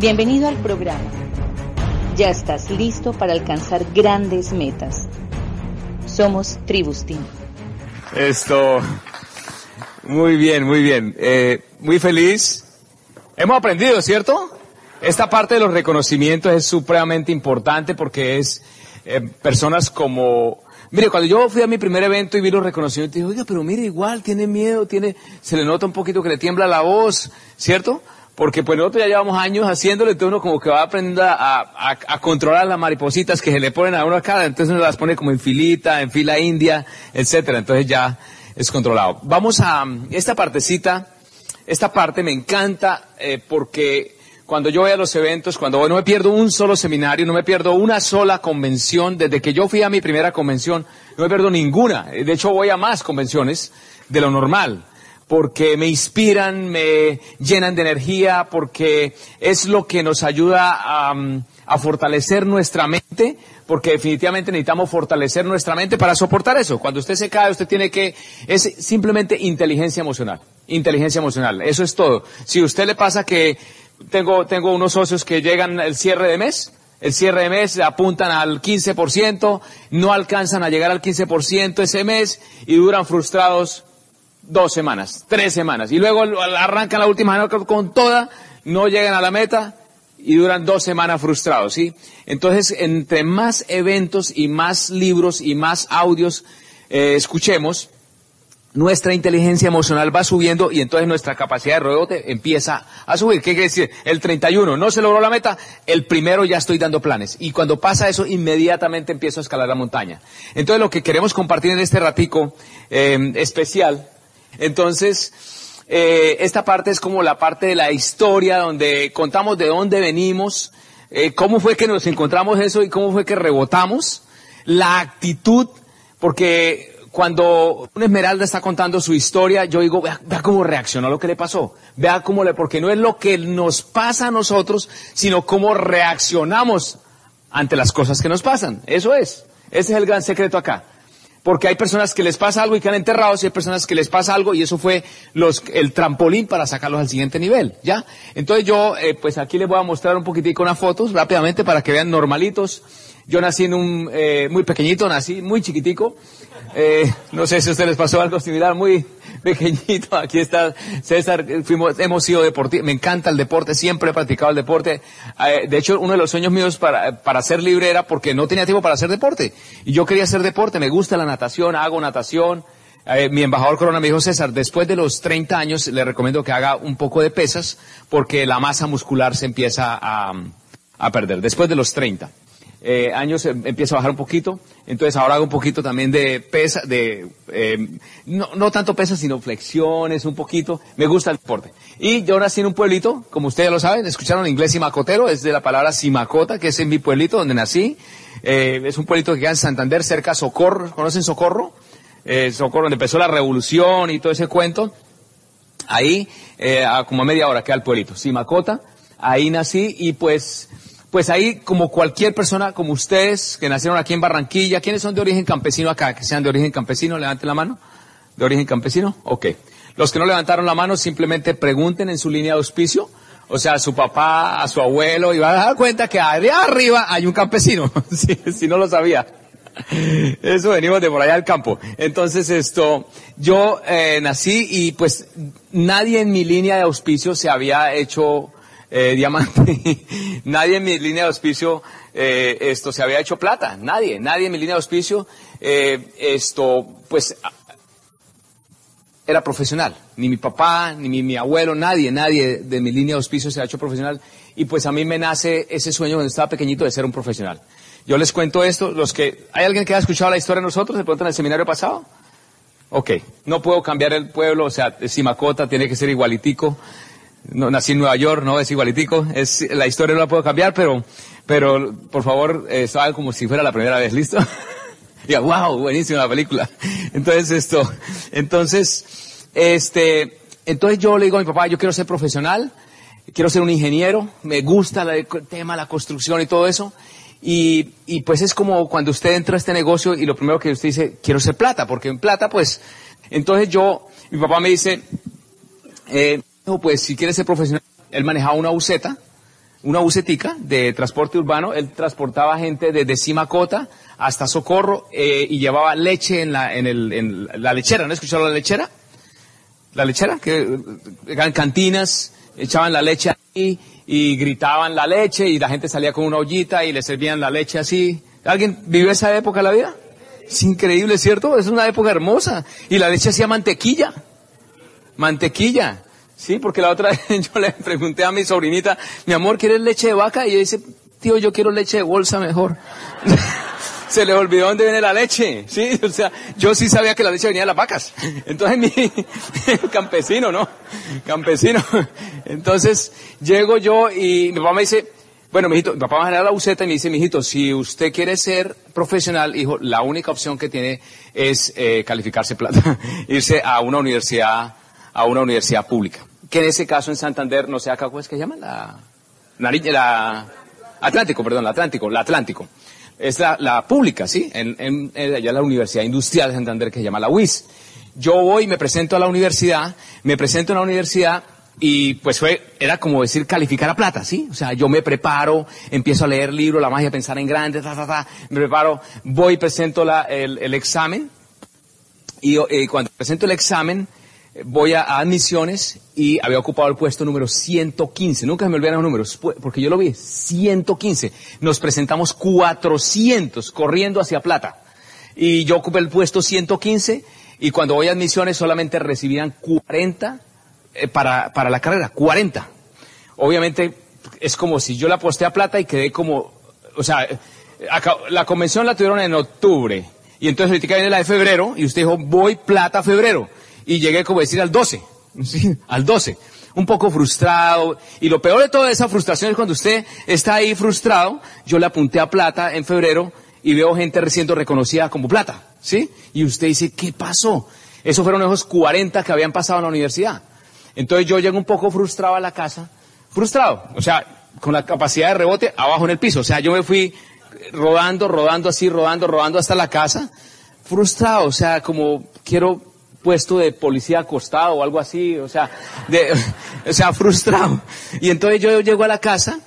Bienvenido al programa. Ya estás listo para alcanzar grandes metas. Somos Tribustin. Esto, muy bien, muy bien. Eh, muy feliz. Hemos aprendido, ¿cierto? Esta parte de los reconocimientos es supremamente importante porque es eh, personas como Mire, cuando yo fui a mi primer evento y vi los reconocimientos, dije, oiga, pero mire, igual, tiene miedo, tiene, se le nota un poquito que le tiembla la voz, ¿cierto? Porque pues nosotros ya llevamos años haciéndolo, entonces uno como que va aprendiendo a, a, a controlar las maripositas que se le ponen a uno acá, entonces uno las pone como en filita, en fila india, etcétera, entonces ya es controlado. Vamos a, esta partecita, esta parte me encanta eh, porque cuando yo voy a los eventos, cuando voy, no me pierdo un solo seminario, no me pierdo una sola convención, desde que yo fui a mi primera convención, no me pierdo ninguna. De hecho, voy a más convenciones de lo normal, porque me inspiran, me llenan de energía, porque es lo que nos ayuda a, a fortalecer nuestra mente, porque definitivamente necesitamos fortalecer nuestra mente para soportar eso. Cuando usted se cae, usted tiene que, es simplemente inteligencia emocional. Inteligencia emocional. Eso es todo. Si a usted le pasa que tengo, tengo unos socios que llegan el cierre de mes, el cierre de mes apuntan al 15%, no alcanzan a llegar al 15% ese mes y duran frustrados dos semanas, tres semanas. Y luego arrancan la última con toda, no llegan a la meta y duran dos semanas frustrados, ¿sí? Entonces, entre más eventos y más libros y más audios eh, escuchemos, nuestra inteligencia emocional va subiendo y entonces nuestra capacidad de rebote empieza a subir. ¿Qué quiere decir? El 31 no se logró la meta, el primero ya estoy dando planes. Y cuando pasa eso, inmediatamente empiezo a escalar la montaña. Entonces lo que queremos compartir en este ratico eh, especial, entonces, eh, esta parte es como la parte de la historia donde contamos de dónde venimos, eh, cómo fue que nos encontramos eso y cómo fue que rebotamos, la actitud, porque cuando una Esmeralda está contando su historia, yo digo, vea, vea, cómo reaccionó a lo que le pasó. Vea cómo le, porque no es lo que nos pasa a nosotros, sino cómo reaccionamos ante las cosas que nos pasan. Eso es. Ese es el gran secreto acá. Porque hay personas que les pasa algo y quedan enterrados y hay personas que les pasa algo y eso fue los, el trampolín para sacarlos al siguiente nivel, ¿ya? Entonces yo, eh, pues aquí les voy a mostrar un poquitico unas fotos rápidamente para que vean normalitos. Yo nací en un, eh, muy pequeñito, nací muy chiquitico. Eh, no sé si a ustedes les pasó algo similar, muy pequeñito. Aquí está César, fuimos, hemos sido deportistas, me encanta el deporte, siempre he practicado el deporte. Eh, de hecho, uno de los sueños míos para, para ser libre era porque no tenía tiempo para hacer deporte. Y yo quería hacer deporte, me gusta la natación, hago natación. Eh, mi embajador Corona me dijo, César, después de los 30 años le recomiendo que haga un poco de pesas porque la masa muscular se empieza a, a perder. Después de los 30 eh, años em, empiezo a bajar un poquito, entonces ahora hago un poquito también de pesa, de, eh, no, no tanto pesas, sino flexiones, un poquito, me gusta el deporte. Y yo nací en un pueblito, como ustedes lo saben, escucharon en inglés Simacotero, es de la palabra Simacota, que es en mi pueblito donde nací, eh, es un pueblito que queda en Santander, cerca a Socorro, ¿conocen Socorro? Eh, Socorro, donde empezó la revolución y todo ese cuento, ahí, eh, a como a media hora queda el pueblito, Simacota, ahí nací y pues, pues ahí, como cualquier persona, como ustedes, que nacieron aquí en Barranquilla, ¿quiénes son de origen campesino acá? Que sean de origen campesino, levanten la mano. ¿De origen campesino? Ok. Los que no levantaron la mano, simplemente pregunten en su línea de auspicio, o sea, a su papá, a su abuelo, y van a dar cuenta que allá arriba hay un campesino, si, si no lo sabía. Eso venimos de por allá del campo. Entonces esto, yo eh, nací y pues nadie en mi línea de auspicio se había hecho eh, diamante. nadie en mi línea de auspicio eh, esto se había hecho plata. Nadie, nadie en mi línea de auspicio eh, esto pues era profesional. Ni mi papá, ni mi, abuelo, nadie, nadie de mi línea de auspicio se ha hecho profesional. Y pues a mí me nace ese sueño cuando estaba pequeñito de ser un profesional. Yo les cuento esto, los que, ¿hay alguien que ha escuchado la historia de nosotros de pronto en el seminario pasado? Ok, no puedo cambiar el pueblo, o sea, Simacota tiene que ser igualitico no, nací en Nueva York, no es igualitico, es, la historia no la puedo cambiar, pero, pero, por favor, eh, como si fuera la primera vez, ¿listo? Diga, wow, buenísima la película. Entonces esto, entonces, este, entonces yo le digo a mi papá, yo quiero ser profesional, quiero ser un ingeniero, me gusta el tema, la construcción y todo eso. Y, y pues es como cuando usted entra a este negocio y lo primero que usted dice, quiero ser plata, porque en plata pues, entonces yo, mi papá me dice, eh, pues si quieres ser profesional, él manejaba una buseta, una bucetica de transporte urbano. Él transportaba gente desde Simacota hasta Socorro eh, y llevaba leche en la, en, el, en la lechera. ¿No escucharon la lechera? La lechera, que eran cantinas, echaban la leche ahí y gritaban la leche y la gente salía con una ollita y le servían la leche así. ¿Alguien vivió esa época de la vida? Es increíble, ¿cierto? Es una época hermosa. Y la leche hacía mantequilla. Mantequilla. Sí, porque la otra vez yo le pregunté a mi sobrinita, mi amor, ¿quieres leche de vaca? Y ella dice, tío, yo quiero leche de bolsa mejor. Se le olvidó dónde viene la leche, sí, o sea, yo sí sabía que la leche venía de las vacas. Entonces mi, campesino, ¿no? Campesino. Entonces, llego yo y mi papá me dice, bueno, mijito, mi papá va a generar la buceta y me dice, mijito, si usted quiere ser profesional, hijo, la única opción que tiene es eh, calificarse plata, irse a una universidad, a una universidad pública que en ese caso en Santander, no acá, ¿cómo es que se llama? La, la Atlántico, perdón, la Atlántico, la Atlántico. Es la, la pública, ¿sí? En, en, en, allá la Universidad Industrial de Santander que se llama la UIS. Yo voy, me presento a la universidad, me presento a la universidad y pues fue, era como decir calificar a plata, ¿sí? O sea, yo me preparo, empiezo a leer libros, la magia, pensar en grande, ta, ta, ta, me preparo, voy, presento la, el, el examen y eh, cuando presento el examen, voy a, admisiones y había ocupado el puesto número 115. Nunca me olvidan los números, porque yo lo vi, 115. Nos presentamos 400 corriendo hacia plata. Y yo ocupé el puesto 115 y cuando voy a admisiones solamente recibían 40 eh, para, para la carrera, 40. Obviamente es como si yo la aposté a plata y quedé como, o sea, la convención la tuvieron en octubre y entonces ahorita viene la de febrero y usted dijo, voy plata febrero y llegué como decir al 12, ¿sí? al 12, un poco frustrado. Y lo peor de toda esa frustración es cuando usted está ahí frustrado, yo le apunté a plata en febrero y veo gente siendo reconocida como plata, ¿sí? Y usted dice, ¿qué pasó? Esos fueron esos 40 que habían pasado en la universidad. Entonces yo llego un poco frustrado a la casa, frustrado, o sea, con la capacidad de rebote abajo en el piso. O sea, yo me fui rodando, rodando así, rodando, rodando hasta la casa, frustrado, o sea, como quiero puesto de policía acostado o algo así, o sea, de, o sea, frustrado. Y entonces yo llego a la casa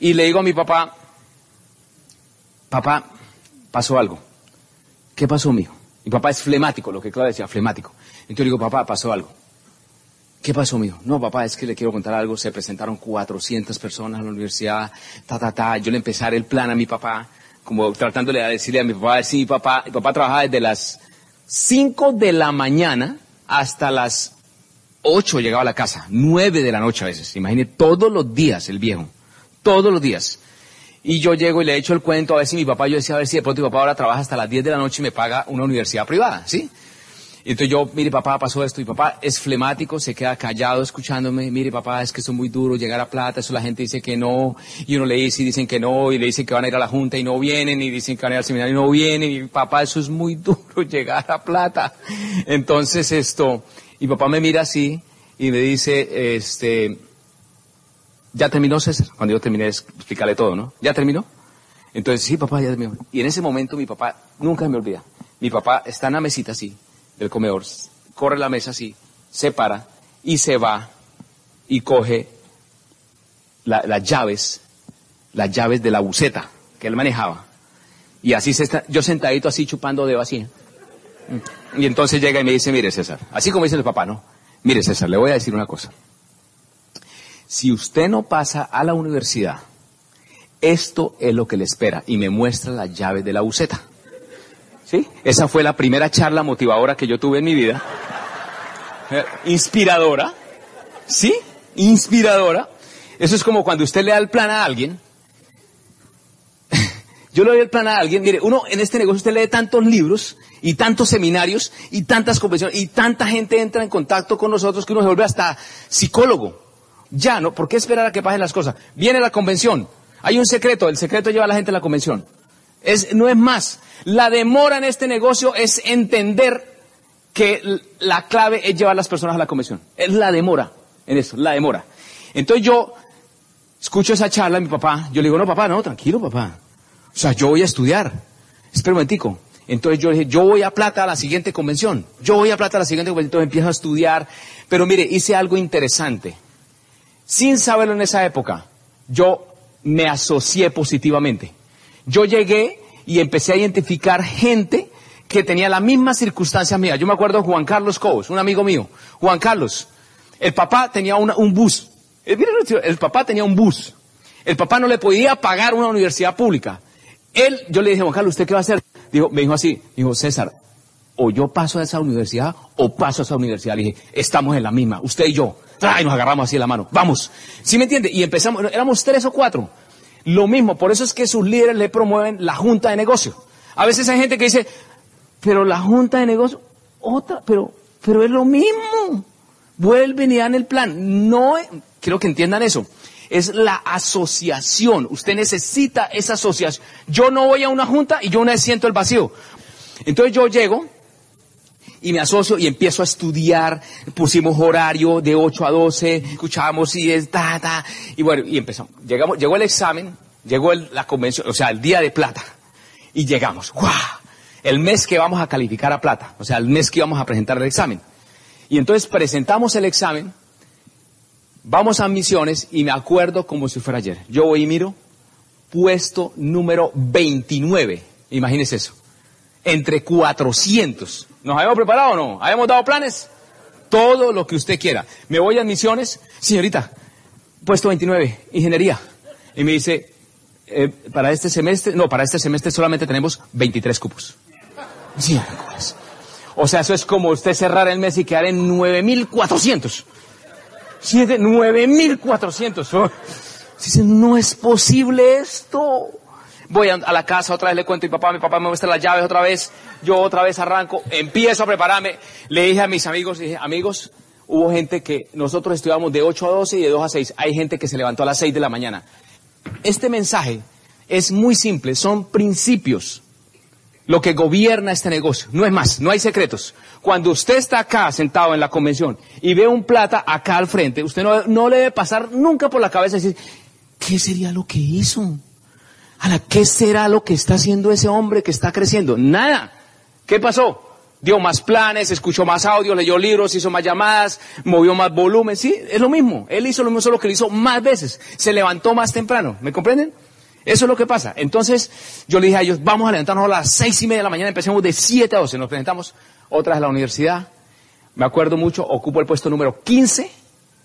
y le digo a mi papá, papá, pasó algo. ¿Qué pasó, mío? Mi papá es flemático, lo que Claudia decía, flemático. Entonces digo, papá, pasó algo. ¿Qué pasó, mío? No, papá, es que le quiero contar algo. Se presentaron 400 personas a la universidad, ta, ta, ta. Yo le empecé a dar el plan a mi papá, como tratándole de decirle a mi papá, mi papá, mi papá trabajaba desde las 5 de la mañana hasta las 8 llegaba a la casa, 9 de la noche a veces. Imagine todos los días el viejo, todos los días. Y yo llego y le echo el cuento a ver si mi papá, yo decía a ver si de pronto mi papá ahora trabaja hasta las 10 de la noche y me paga una universidad privada, ¿sí? Y entonces yo, mire papá, pasó esto, y papá es flemático, se queda callado escuchándome, mire papá, es que es muy duro llegar a plata, eso la gente dice que no, y uno le dice y dicen que no, y le dicen que van a ir a la junta y no vienen, y dicen que van a ir al seminario y no vienen, y papá, eso es muy duro llegar a plata. Entonces esto, y papá me mira así, y me dice, este, ya terminó César, cuando yo terminé de explicarle todo, ¿no? ¿Ya terminó? Entonces, sí, papá, ya terminó. Y en ese momento mi papá, nunca me olvida, mi papá está en la mesita así, del comedor, corre la mesa así, se para y se va y coge las llaves, las llaves de la buceta que él manejaba. Y así se está, yo sentadito así chupando de así. Y entonces llega y me dice, mire César, así como dice el papá, ¿no? Mire César, le voy a decir una cosa. Si usted no pasa a la universidad, esto es lo que le espera. Y me muestra las llaves de la buceta. ¿Sí? Esa fue la primera charla motivadora que yo tuve en mi vida. Eh, inspiradora. ¿Sí? Inspiradora. Eso es como cuando usted le da el plan a alguien. Yo le doy el plan a alguien. Mire, uno en este negocio usted lee tantos libros y tantos seminarios y tantas convenciones y tanta gente entra en contacto con nosotros que uno se vuelve hasta psicólogo. Ya, ¿no? ¿Por qué esperar a que pasen las cosas? Viene la convención. Hay un secreto. El secreto lleva a la gente a la convención. No es más. La demora en este negocio es entender que la clave es llevar a las personas a la convención. Es la demora en eso, la demora. Entonces yo escucho esa charla mi papá. Yo le digo, no, papá, no, tranquilo, papá. O sea, yo voy a estudiar. Espera un momentico. Entonces yo dije, yo voy a plata a la siguiente convención. Yo voy a plata a la siguiente convención. Entonces empiezo a estudiar. Pero mire, hice algo interesante. Sin saberlo en esa época, yo me asocié positivamente. Yo llegué y empecé a identificar gente que tenía la misma circunstancia mía. Yo me acuerdo de Juan Carlos Cobos, un amigo mío. Juan Carlos, el papá tenía un bus. Eh, el papá tenía un bus. El papá no le podía pagar una universidad pública. Él, yo le dije, Juan Carlos, ¿usted qué va a hacer? Dijo, me dijo así, dijo, César, o yo paso a esa universidad o paso a esa universidad. Le dije, estamos en la misma, usted y yo. Y nos agarramos así la mano. Vamos. ¿Sí me entiende? Y empezamos, éramos tres o cuatro. Lo mismo, por eso es que sus líderes le promueven la junta de negocio. A veces hay gente que dice, pero la junta de negocio, otra, pero, pero es lo mismo. Vuelven y dan el plan. No, quiero que entiendan eso. Es la asociación. Usted necesita esa asociación. Yo no voy a una junta y yo no siento el vacío. Entonces yo llego y me asocio y empiezo a estudiar. Pusimos horario de 8 a 12, escuchábamos y es ta, ta. Y bueno, y empezamos. Llegamos, llegó el examen, llegó la convención, o sea, el día de plata. Y llegamos. ¡Guau! El mes que vamos a calificar a plata. O sea, el mes que vamos a presentar el examen. Y entonces presentamos el examen, vamos a misiones y me acuerdo como si fuera ayer. Yo voy y miro, puesto número 29. Imagínese eso. Entre 400. ¿Nos habíamos preparado o no? ¿Habíamos dado planes? Todo lo que usted quiera. Me voy a misiones, señorita, puesto 29, ingeniería. Y me dice, eh, para este semestre, no, para este semestre solamente tenemos 23 cupos. O sea, eso es como usted cerrar el mes y quedar en 9.400. Sí, 9.400. Dice, no es posible esto. Voy a, la casa, otra vez le cuento a mi papá, mi papá me muestra las llaves otra vez, yo otra vez arranco, empiezo a prepararme. Le dije a mis amigos, dije, amigos, hubo gente que nosotros estudiamos de 8 a 12 y de 2 a 6. Hay gente que se levantó a las 6 de la mañana. Este mensaje es muy simple, son principios lo que gobierna este negocio. No es más, no hay secretos. Cuando usted está acá sentado en la convención y ve un plata acá al frente, usted no, le debe pasar nunca por la cabeza decir, ¿qué sería lo que hizo? ¿A qué será lo que está haciendo ese hombre que está creciendo? Nada. ¿Qué pasó? Dio más planes, escuchó más audio, leyó libros, hizo más llamadas, movió más volumen. Sí, es lo mismo. Él hizo lo mismo, solo que lo hizo más veces. Se levantó más temprano. ¿Me comprenden? Eso es lo que pasa. Entonces, yo le dije a ellos, vamos a levantarnos a las seis y media de la mañana, empecemos de siete a doce, nos presentamos otra vez a la universidad. Me acuerdo mucho, ocupo el puesto número 15,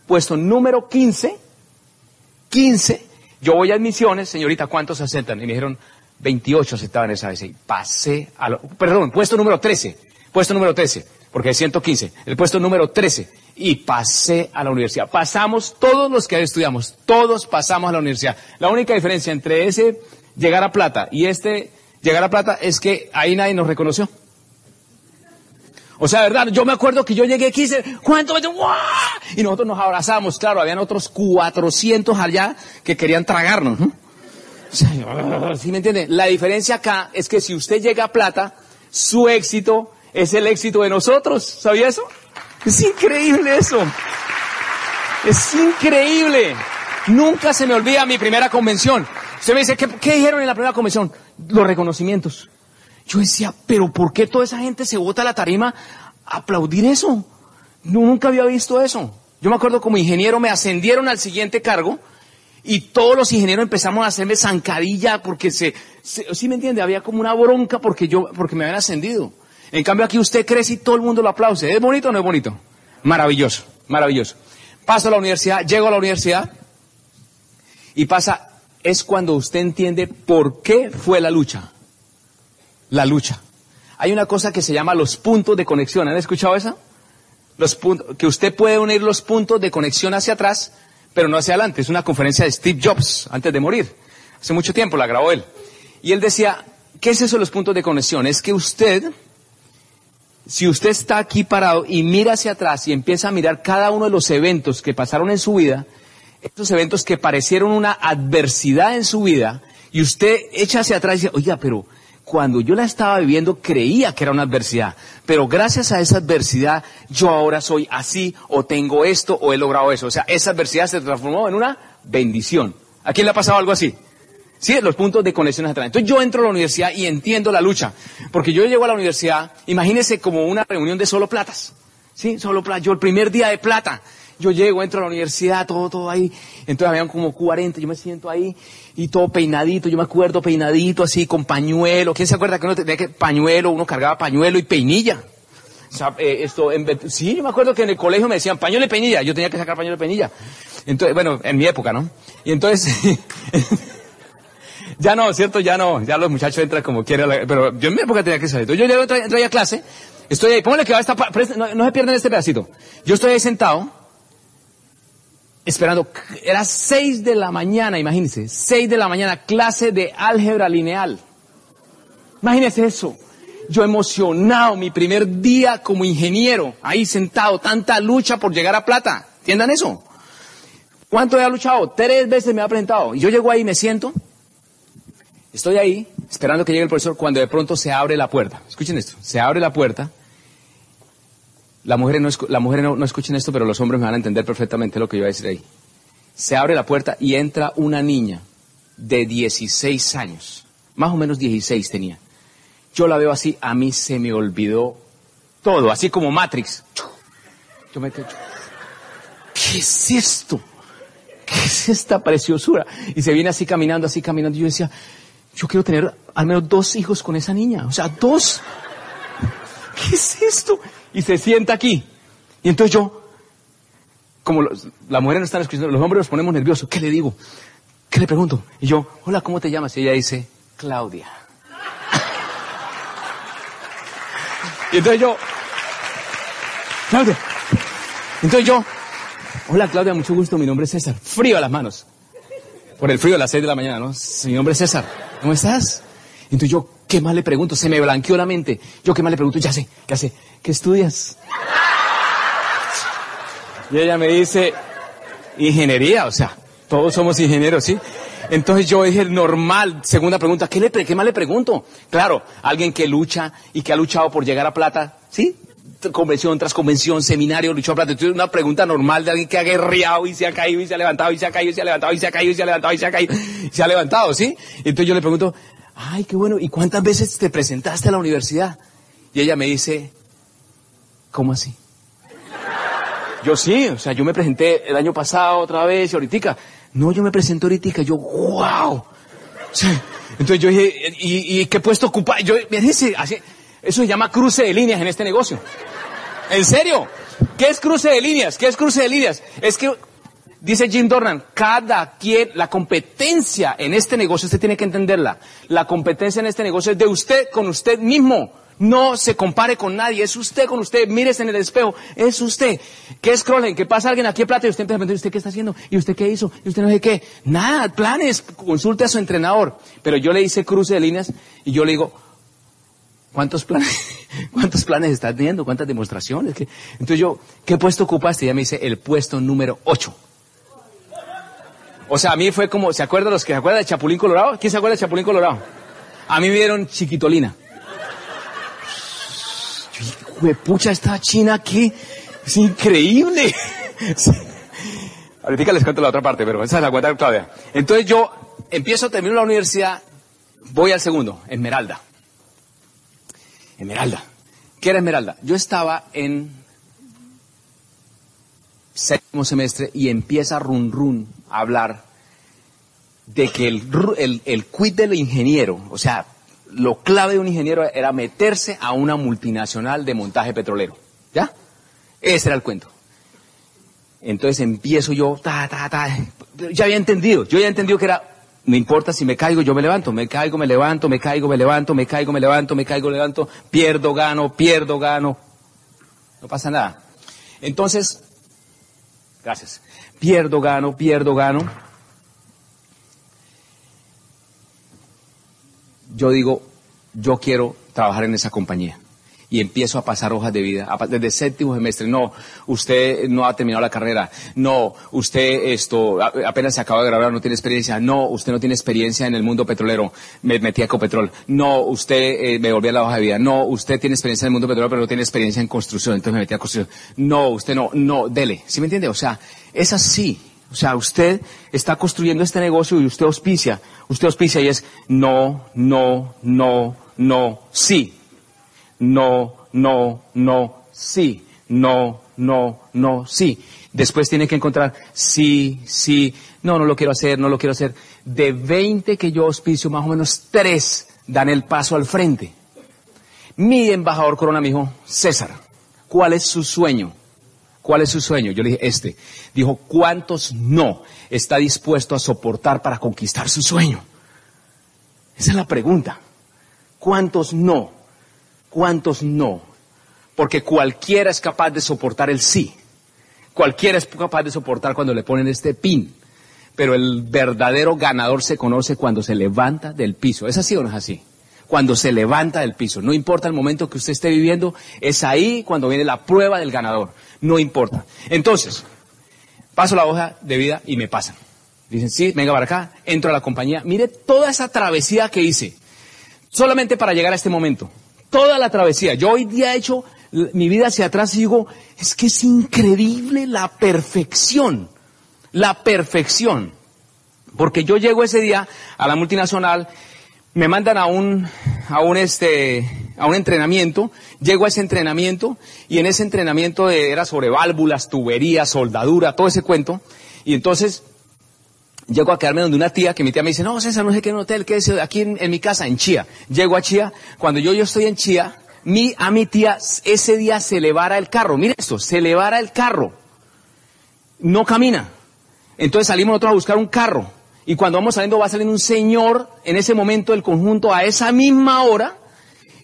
puesto número 15, 15. Yo voy a admisiones, señorita, ¿cuántos aceptan? Y me dijeron, 28 aceptaban esa vez. Y pasé a lo, perdón, puesto número 13, puesto número 13, porque es 115, el puesto número 13 y pasé a la universidad. Pasamos todos los que estudiamos, todos pasamos a la universidad. La única diferencia entre ese llegar a plata y este llegar a plata es que ahí nadie nos reconoció. O sea, verdad, yo me acuerdo que yo llegué aquí y ¿cuánto? Y nosotros nos abrazamos, claro, habían otros 400 allá que querían tragarnos. ¿Sí me entiende? La diferencia acá es que si usted llega a plata, su éxito es el éxito de nosotros. ¿Sabía eso? Es increíble eso. Es increíble. Nunca se me olvida mi primera convención. Usted me dice, ¿qué, dijeron en la primera convención? Los reconocimientos. Yo decía, pero ¿por qué toda esa gente se bota a la tarima a aplaudir eso? nunca había visto eso. Yo me acuerdo como ingeniero me ascendieron al siguiente cargo y todos los ingenieros empezamos a hacerme zancadilla porque se, se ¿sí me entiende? Había como una bronca porque yo, porque me habían ascendido. En cambio aquí usted crece y todo el mundo lo aplaude. ¿Es bonito o no es bonito? Maravilloso, maravilloso. Paso a la universidad, llego a la universidad y pasa, es cuando usted entiende por qué fue la lucha. La lucha. Hay una cosa que se llama los puntos de conexión. ¿Han escuchado esa? Los puntos, que usted puede unir los puntos de conexión hacia atrás, pero no hacia adelante. Es una conferencia de Steve Jobs, antes de morir. Hace mucho tiempo la grabó él. Y él decía, ¿qué es eso de los puntos de conexión? Es que usted si usted está aquí parado y mira hacia atrás y empieza a mirar cada uno de los eventos que pasaron en su vida, estos eventos que parecieron una adversidad en su vida, y usted echa hacia atrás y dice, oiga, pero cuando yo la estaba viviendo creía que era una adversidad, pero gracias a esa adversidad yo ahora soy así, o tengo esto, o he logrado eso. O sea, esa adversidad se transformó en una bendición. ¿A quién le ha pasado algo así? Sí, los puntos de conexión atrás. Entonces yo entro a la universidad y entiendo la lucha. Porque yo llego a la universidad, imagínese como una reunión de solo platas. Sí, solo plata. Yo el primer día de plata, yo llego, entro a la universidad, todo, todo ahí. Entonces habían como 40, yo me siento ahí y todo peinadito, yo me acuerdo peinadito así, con pañuelo. ¿Quién se acuerda que uno tenía que pañuelo, uno cargaba pañuelo y peinilla? Eh, sí, yo me acuerdo que en el colegio me decían pañuelo y peinilla, yo tenía que sacar pañuelo y peinilla. Entonces, bueno, en mi época, ¿no? Y entonces, ya no, ¿cierto? Ya no, ya los muchachos entran como quieran, pero yo en mi época tenía que salir. Yo llego, entro, a clase, estoy ahí, póngale que va a estar, no, no se pierdan este pedacito. Yo estoy ahí sentado, esperando, era seis de la mañana, imagínense, seis de la mañana, clase de álgebra lineal. Imagínense eso. Yo emocionado, mi primer día como ingeniero, ahí sentado, tanta lucha por llegar a plata. ¿Entiendan eso? ¿Cuánto he luchado? Tres veces me ha presentado. Y yo llego ahí, me siento, estoy ahí, esperando que llegue el profesor, cuando de pronto se abre la puerta. Escuchen esto, se abre la puerta la mujer no, la mujer no, escuchen esto, pero los hombres me van a entender perfectamente lo que yo voy a decir ahí. Se abre la puerta y entra una niña de 16 años, más o menos 16 tenía. Yo la veo así, a mí se me olvidó todo, así como Matrix. Yo me quedo, ¿qué es esto? ¿Qué es esta preciosura? Y se viene así caminando, así caminando. Y yo decía, yo quiero tener al menos dos hijos con esa niña. O sea, dos. ¿Qué es esto? Y se sienta aquí. Y entonces yo, como las mujeres no están escuchando, los hombres nos ponemos nerviosos. ¿Qué le digo? ¿Qué le pregunto? Y yo, hola, ¿cómo te llamas? Y ella dice, Claudia. y entonces yo, Claudia. Entonces yo, hola Claudia, mucho gusto, mi nombre es César. Frío a las manos. Por el frío a las seis de la mañana, ¿no? Mi nombre es César. ¿Cómo estás? Entonces yo, ¿qué más le pregunto? Se me blanqueó la mente. Yo, ¿qué más le pregunto? Ya sé, ¿qué hace? ¿Qué estudias? Y ella me dice, ingeniería, o sea, todos somos ingenieros, ¿sí? Entonces yo dije, normal, segunda pregunta, ¿qué, le, ¿qué más le pregunto? Claro, alguien que lucha y que ha luchado por llegar a plata, ¿sí? Convención tras convención, seminario, luchó a plata. Entonces una pregunta normal de alguien que ha guerreado y se ha caído y se ha levantado y se ha caído y se ha levantado y se ha caído y se ha levantado y se ha caído y se ha levantado, ¿sí? Entonces yo le pregunto, ay, qué bueno, ¿y cuántas veces te presentaste a la universidad? Y ella me dice, ¿cómo así? Yo sí, o sea, yo me presenté el año pasado otra vez y ahorita. No, yo me presenté ahorita, yo, wow. entonces yo dije, ¿y, qué puesto ocupar? Yo, dice, así, eso se llama cruce de líneas en este negocio. ¿En serio? ¿Qué es cruce de líneas? ¿Qué es cruce de líneas? Es que Dice Jim Dornan, cada quien, la competencia en este negocio, usted tiene que entenderla. La competencia en este negocio es de usted con usted mismo. No se compare con nadie, es usted con usted. Mírese en el espejo, es usted. ¿Qué es crawling? ¿Qué pasa alguien aquí plata y usted empieza a preguntar, ¿usted qué está haciendo? ¿Y usted qué hizo? ¿Y usted no sé qué? Nada, planes, consulte a su entrenador. Pero yo le hice cruce de líneas y yo le digo, ¿cuántos planes, cuántos planes estás teniendo? ¿Cuántas demostraciones? Entonces yo, ¿qué puesto ocupaste? Y ella me dice, el puesto número 8. O sea, a mí fue como, ¿se acuerdan los que se acuerdan de Chapulín Colorado? ¿Quién se acuerda de Chapulín Colorado? A mí me dieron chiquitolina. Yo, pucha, esta china aquí es increíble. Ahorita les cuento la otra parte, pero esa es la cuenta Claudia. Entonces yo empiezo, termino la universidad, voy al segundo, Esmeralda. Esmeralda. ¿Qué era Esmeralda? Yo estaba en séptimo semestre y empieza run run hablar de que el, el, el del ingeniero, o sea, lo clave de un ingeniero era meterse a una multinacional de montaje petrolero. ¿Ya? Ese era el cuento. Entonces empiezo yo, ta, ta, ta. Ya había entendido, yo ya entendido que era, no importa si me caigo, yo me levanto, me caigo, me levanto, me caigo, me levanto, me caigo, me levanto, me caigo, me levanto, pierdo, gano, pierdo, gano. No pasa nada. Entonces, Gracias. Pierdo, gano, pierdo, gano. Yo digo, yo quiero trabajar en esa compañía y empiezo a pasar hojas de vida desde séptimo semestre. No, usted no ha terminado la carrera. No, usted esto apenas se acaba de graduar, no tiene experiencia. No, usted no tiene experiencia en el mundo petrolero. Me metí a Ecopetrol. No, usted eh, me volví a la hoja de vida. No, usted tiene experiencia en el mundo petrolero, pero no tiene experiencia en construcción. Entonces me metí a construcción. No, usted no, no, dele. ¿Sí me entiende? O sea, es así. O sea, usted está construyendo este negocio y usted auspicia. Usted auspicia y es no, no, no, no, sí no, no, no, sí, no, no, no, sí. Después tiene que encontrar, sí, sí, no, no lo quiero hacer, no lo quiero hacer. De 20 que yo auspicio, más o menos 3 dan el paso al frente. Mi embajador Corona me dijo, César, ¿cuál es su sueño? ¿Cuál es su sueño? Yo le dije, este. Dijo, ¿cuántos no está dispuesto a soportar para conquistar su sueño? Esa es la pregunta. ¿Cuántos no? ¿Cuántos no? Porque cualquiera es capaz de soportar el sí. Cualquiera es capaz de soportar cuando le ponen este pin. Pero el verdadero ganador se conoce cuando se levanta del piso. ¿Es así o no es así? Cuando se levanta del piso. No importa el momento que usted esté viviendo, es ahí cuando viene la prueba del ganador. No importa. Entonces, paso la hoja de vida y me pasan. Dicen, sí, venga para acá, entro a la compañía. Mire toda esa travesía que hice. Solamente para llegar a este momento. Toda la travesía. Yo hoy día he hecho mi vida hacia atrás y digo, es que es increíble la perfección, la perfección. Porque yo llego ese día a la multinacional, me mandan a un, a un este, a un entrenamiento, llego a ese entrenamiento y en ese entrenamiento era sobre válvulas, tuberías, soldadura, todo ese cuento. Y entonces llego a quedarme donde una tía que mi tía me dice, no, César, no sé qué en un hotel, que es aquí en, en, mi casa, en Chía. Llego a Chía, cuando yo, yo estoy en Chía, mi, a mi tía ese día se levara el carro. Mire esto, se levara el carro. No camina. Entonces salimos nosotros a buscar un carro. Y cuando vamos saliendo va saliendo un señor en ese momento del conjunto a esa misma hora.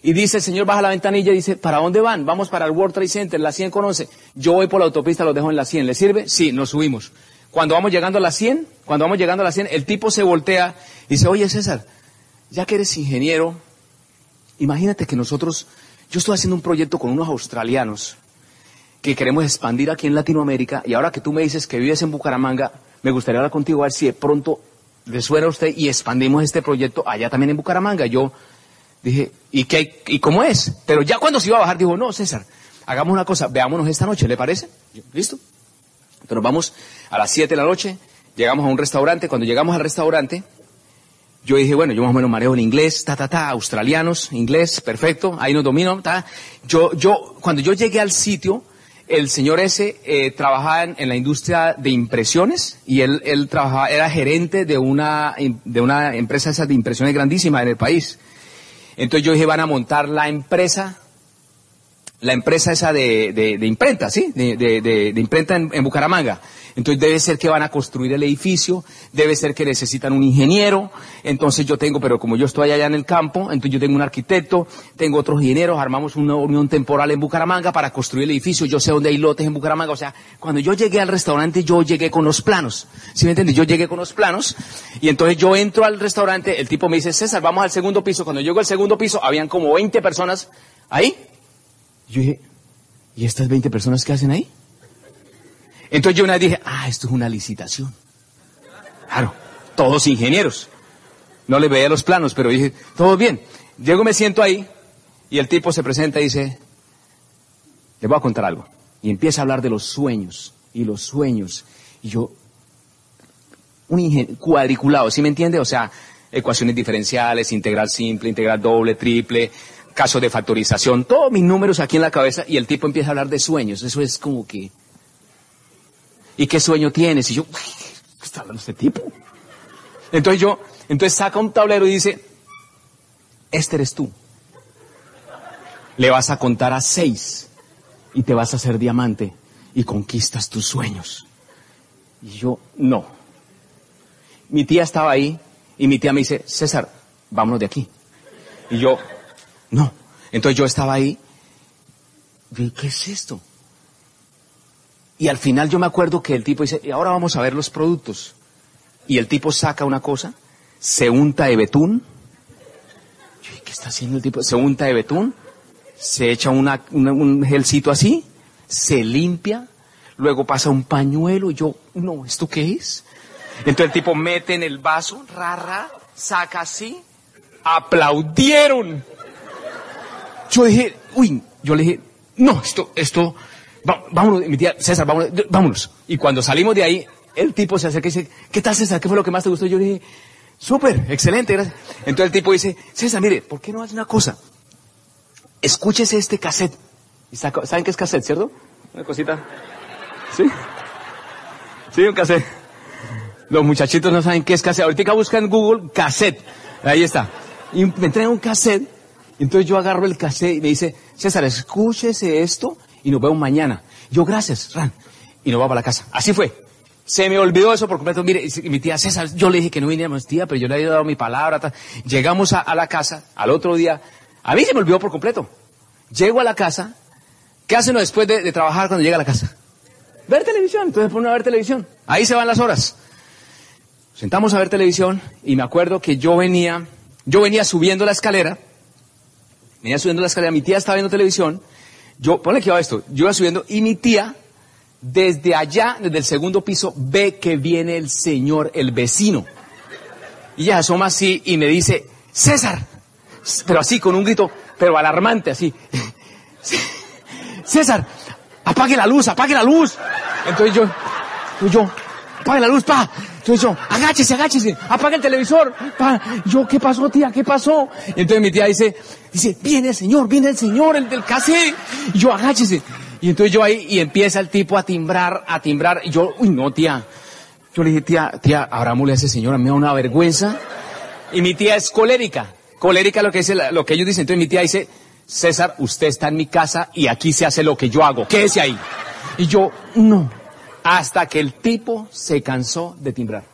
Y dice, el señor baja la ventanilla y dice, ¿para dónde van? Vamos para el World Trade Center, la 100 conoce. Yo voy por la autopista, los dejo en la 100. ¿Le sirve? Sí, nos subimos. Cuando vamos llegando a la 100, cuando vamos llegando a la 100, el tipo se voltea y dice, oye César, ya que eres ingeniero, imagínate que nosotros yo estoy haciendo un proyecto con unos australianos que queremos expandir aquí en Latinoamérica y ahora que tú me dices que vives en Bucaramanga, me gustaría hablar contigo a ver si de pronto le suena a usted y expandimos este proyecto allá también en Bucaramanga. Yo dije, ¿y qué, y cómo es? Pero ya cuando se iba a bajar dijo, no, César, hagamos una cosa, veámonos esta noche, ¿le parece? ¿Listo? Entonces nos vamos a las 7 de la noche, llegamos a un restaurante, cuando llegamos al restaurante, yo dije, bueno, yo más o menos manejo el inglés, ta, ta, ta, australianos, inglés, perfecto, ahí nos domino, ta. Yo, yo, cuando yo llegué al sitio, el señor ese eh, trabajaba en, la industria de impresiones y él, él trabajaba, era gerente de una, de una empresa esa de impresiones grandísima en el país. Entonces yo dije, van a montar la empresa, la empresa esa de, de, imprenta, ¿sí? De, de imprenta en, en Bucaramanga. Entonces debe ser que van a construir el edificio, debe ser que necesitan un ingeniero, entonces yo tengo, pero como yo estoy allá en el campo, entonces yo tengo un arquitecto, tengo otros ingenieros, armamos una unión temporal en Bucaramanga para construir el edificio, yo sé dónde hay lotes en Bucaramanga, o sea, cuando yo llegué al restaurante yo llegué con los planos, ¿sí me entiendes? Yo llegué con los planos. Y entonces yo entro al restaurante, el tipo me dice, César, vamos al segundo piso, cuando llego al segundo piso habían como 20 personas ahí, yo dije, ¿y estas 20 personas qué hacen ahí? Entonces yo una vez dije, ah, esto es una licitación. Claro, todos ingenieros. No le veía los planos, pero dije, todo bien. Llego, me siento ahí y el tipo se presenta y dice, le voy a contar algo. Y empieza a hablar de los sueños y los sueños. Y yo, un cuadriculado, ¿sí me entiende? O sea, ecuaciones diferenciales, integral simple, integral doble, triple, casos de factorización, todos mis números aquí en la cabeza y el tipo empieza a hablar de sueños. Eso es como que, ¿Y qué sueño tienes? Y yo, ¿qué está hablando este tipo? Entonces yo, entonces saca un tablero y dice, este eres tú. Le vas a contar a seis y te vas a hacer diamante y conquistas tus sueños. Y yo, no. Mi tía estaba ahí y mi tía me dice, César, vámonos de aquí. Y yo, no. Entonces yo estaba ahí. ¿Qué es esto? Y al final yo me acuerdo que el tipo dice, y ahora vamos a ver los productos. Y el tipo saca una cosa, se unta de betún. ¿Qué está haciendo el tipo? Se unta de betún, se echa un gelcito así, se limpia, luego pasa un pañuelo y yo, no, ¿esto qué es? Entonces el tipo mete en el vaso, rara, saca así, aplaudieron. Yo dije, uy, yo le dije, no, esto, esto, vámonos, mi tía, César, vámonos, vámonos. Y cuando salimos de ahí, el tipo se acerca y dice, ¿qué tal César? ¿Qué fue lo que más te gustó? Yo le dije, súper, excelente, gracias. Entonces el tipo dice, César, mire, ¿por qué no hace una cosa? Escúchese este cassette. ¿Saben qué es cassette, cierto? Una cosita. ¿Sí? Sí, un cassette. Los muchachitos no saben qué es cassette. Ahorita buscan en Google cassette. Ahí está. Y me entregan un cassette. Entonces yo agarro el cassette y me dice, César, escúchese esto y nos vemos mañana. Yo, gracias, Ran. Y nos va para la casa. Así fue. Se me olvidó eso por completo. Mire, mi tía César, yo le dije que no viniéramos, tía, pero yo le había dado mi palabra. Llegamos a, la casa, al otro día. A mí se me olvidó por completo. Llego a la casa. ¿Qué hace uno después de, de trabajar cuando llega a la casa? Ver televisión. Entonces pone a ver televisión. Ahí se van las horas. Sentamos a ver televisión y me acuerdo que yo venía, yo venía subiendo la escalera. Venía subiendo la escalera. Mi tía estaba viendo televisión. Yo, ponle que va esto. Yo iba subiendo y mi tía desde allá, desde el segundo piso, ve que viene el señor, el vecino. Y ella asoma así y me dice, César, pero así, con un grito, pero alarmante, así. César, apague la luz, apague la luz. Entonces yo, pues yo, apague la luz, pa. Entonces yo, agáchese, agáchese, apague el televisor. Yo, ¿qué pasó, tía? ¿Qué pasó? Y entonces mi tía dice, dice, viene el señor, viene el señor, el del casé. Y yo, agáchese. Y entonces yo ahí, y empieza el tipo a timbrar, a timbrar, y yo, uy, no, tía. Yo le dije, tía, tía, abrámosle a ese señor, a mí me da una vergüenza. Y mi tía es colérica. Colérica lo que dice, lo que ellos dicen. Entonces mi tía dice, César, usted está en mi casa y aquí se hace lo que yo hago. Quédese ahí. Y yo, no. Hasta que el tipo se cansó de timbrar.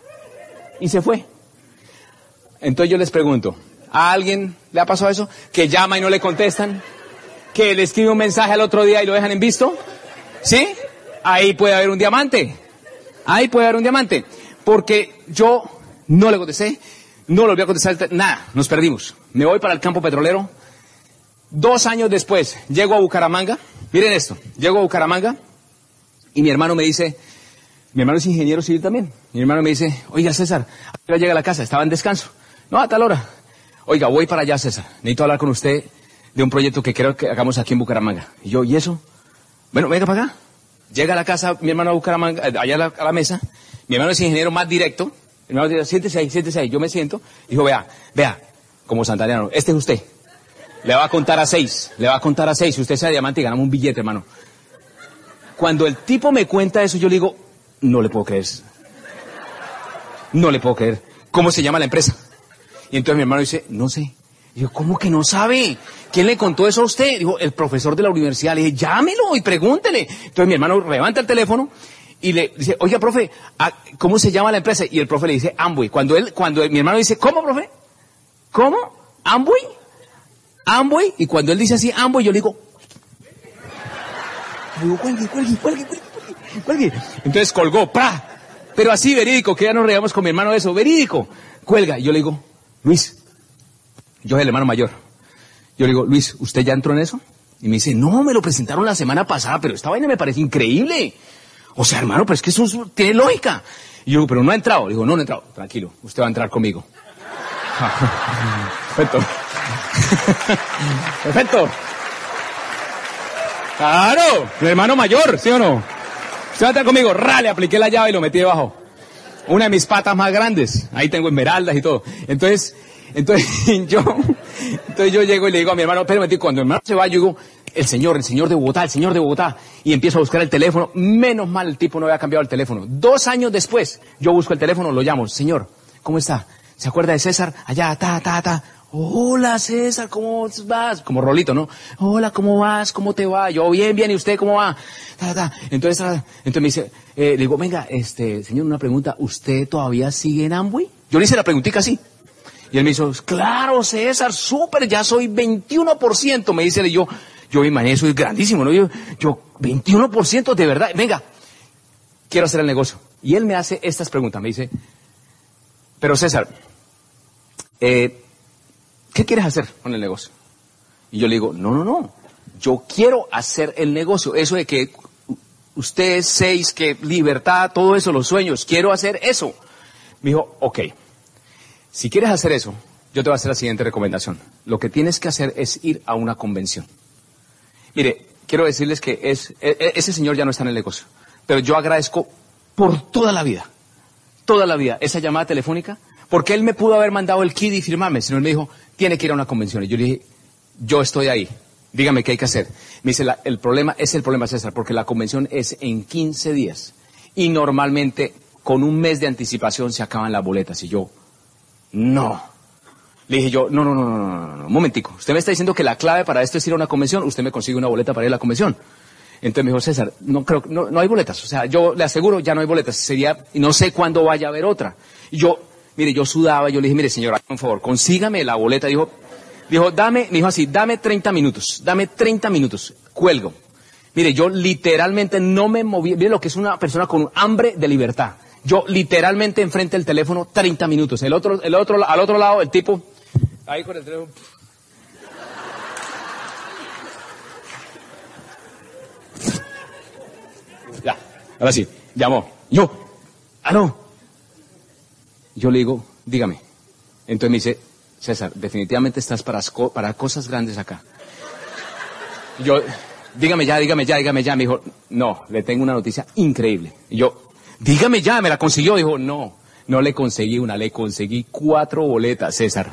Y se fue. Entonces yo les pregunto, ¿a alguien le ha pasado eso? Que llama y no le contestan que le escribe un mensaje al otro día y lo dejan en visto? ¿Sí? Ahí puede haber un diamante. Ahí puede haber un diamante. Porque yo no le contesté, no le volví a contestar, nada, nos perdimos. Me voy para el campo petrolero. Dos años después, llego a Bucaramanga. Miren esto, llego a Bucaramanga y mi hermano me dice, mi hermano es ingeniero civil también. Mi hermano me dice, oiga César, ¿a qué llega a la casa? Estaba en descanso. No, a tal hora. Oiga, voy para allá César. Necesito hablar con usted de un proyecto que creo que hagamos aquí en Bucaramanga. Y yo, ¿y eso? Bueno, venga para acá. Llega a la casa mi hermano a Bucaramanga, allá a la, mesa. Mi hermano es ingeniero más directo. Mi hermano dice, siéntese ahí, siéntese ahí. Yo me siento. Dijo, vea, vea, como santariano, este es usted. Le va a contar a seis. Le va a contar a seis. Si usted sea diamante, ganamos un billete, hermano. Cuando el tipo me cuenta eso, yo le digo, no le puedo creer. No le puedo creer. ¿Cómo se llama la empresa? Y entonces mi hermano dice, no sé. Y yo, ¿cómo que no sabe? ¿Quién le contó eso a usted? Dijo, el profesor de la universidad. Le dije, llámelo y pregúntele. Entonces mi hermano levanta el teléfono y le dice, oiga, profe, ¿cómo se llama la empresa? Y el profe le dice, Amway. Cuando él, cuando mi hermano dice, ¿cómo, profe? ¿Cómo? ¿Amway? ¿Amway? Y cuando él dice así, Amway, yo le digo, digo, cuelgue, cuelgue, cuelgue, cuelgue, cuelgue. Entonces colgó, ¡pra! Pero así, verídico, que ya nos reíamos con mi hermano eso, verídico. Cuelga. Y yo le digo, Luis, yo soy el hermano mayor. Yo le digo, Luis, ¿usted ya entró en eso? Y me dice, no, me lo presentaron la semana pasada, pero esta vaina me parece increíble. O sea, hermano, pero es que eso tiene lógica. Y yo digo, pero no ha entrado. Le digo, no, no ha entrado. Tranquilo, usted va a entrar conmigo. Perfecto. Perfecto. Claro, mi hermano mayor, ¿sí o no? Usted va conmigo. Ra, le apliqué la llave y lo metí debajo. Una de mis patas más grandes. Ahí tengo esmeraldas y todo. Entonces, entonces yo, entonces yo llego y le digo a mi hermano, espérame, cuando mi hermano se va, yo digo, el señor, el señor de Bogotá, el señor de Bogotá, y empiezo a buscar el teléfono, menos mal el tipo no había cambiado el teléfono. Dos años después, yo busco el teléfono, lo llamo, señor, ¿cómo está? ¿Se acuerda de César? Allá, ta, ta, ta. Hola César, ¿cómo vas? Como Rolito, ¿no? Hola, ¿cómo vas? ¿Cómo te va? Yo, bien, bien, ¿y usted cómo va? Ta, ta. Entonces, entonces me dice, eh, le digo, venga, este, señor, una pregunta, ¿usted todavía sigue en Amway? Yo le hice la preguntita así. Y él me dijo, claro, César, súper, ya soy 21%, me dice yo, yo imaginé, eso es grandísimo, ¿no? Yo, yo, 21% de verdad, venga, quiero hacer el negocio. Y él me hace estas preguntas, me dice, pero César, eh, ¿qué quieres hacer con el negocio? Y yo le digo, no, no, no, yo quiero hacer el negocio, eso de que usted seis, que libertad, todo eso, los sueños, quiero hacer eso. Me dijo, ok. Si quieres hacer eso, yo te voy a hacer la siguiente recomendación. Lo que tienes que hacer es ir a una convención. Mire, quiero decirles que es, ese señor ya no está en el negocio, pero yo agradezco por toda la vida, toda la vida, esa llamada telefónica, porque él me pudo haber mandado el kit y firmarme, sino él me dijo, tiene que ir a una convención. Y yo le dije, yo estoy ahí, dígame qué hay que hacer. Me dice, el problema es el problema, César, porque la convención es en 15 días. y normalmente con un mes de anticipación se acaban las boletas. Y yo, no. Le dije yo, no, no, no, no, no, no, no, un momentico. Usted me está diciendo que la clave para esto es ir a una convención, usted me consigue una boleta para ir a la convención. Entonces me dijo, César, no creo, no, no hay boletas. O sea, yo le aseguro, ya no hay boletas. Sería, y no sé cuándo vaya a haber otra. Y yo, mire, yo sudaba, yo le dije, mire, señora, por favor, consígame la boleta. Dijo, dijo, dame, me dijo así, dame 30 minutos, dame 30 minutos, cuelgo. Mire, yo literalmente no me moví, mire lo que es una persona con hambre de libertad. Yo literalmente enfrente del teléfono 30 minutos. El otro, el otro, al otro lado, el tipo, ahí con el teléfono. Ya, ahora sí, llamó. Yo, aló. Yo le digo, dígame. Entonces me dice, César, definitivamente estás para, cosas grandes acá. Yo, dígame ya, dígame ya, dígame ya. Me dijo, no, le tengo una noticia increíble. Y yo, dígame ya, me la consiguió. Dijo, no, no le conseguí una, le conseguí cuatro boletas, César.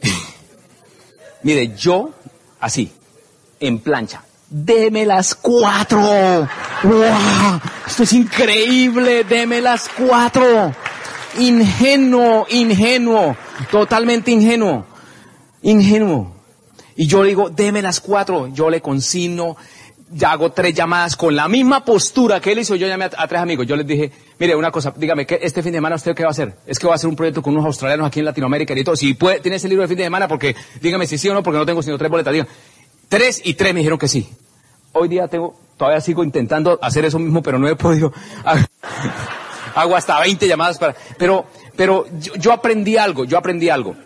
Mire, yo, así, en plancha, deme las cuatro. ¡Wow! Esto es increíble, deme las cuatro. Ingenuo, ingenuo, totalmente ingenuo, ingenuo. Y yo le digo, deme las cuatro, yo le consigno, ya hago tres llamadas con la misma postura que él hizo, yo llamé a, tres amigos, yo les dije, mire, una cosa, dígame, ¿qué, este fin de semana usted qué va a hacer? Es que va a hacer un proyecto con unos australianos aquí en Latinoamérica y todo, si puede, tiene ese libro de fin de semana, porque, dígame si sí o no, porque no tengo sino tres boletas. Tres y tres me dijeron que sí. Hoy día tengo, todavía sigo intentando hacer eso mismo, pero no he podido. Hago hasta 20 llamadas para, pero, pero yo aprendí algo, yo aprendí algo.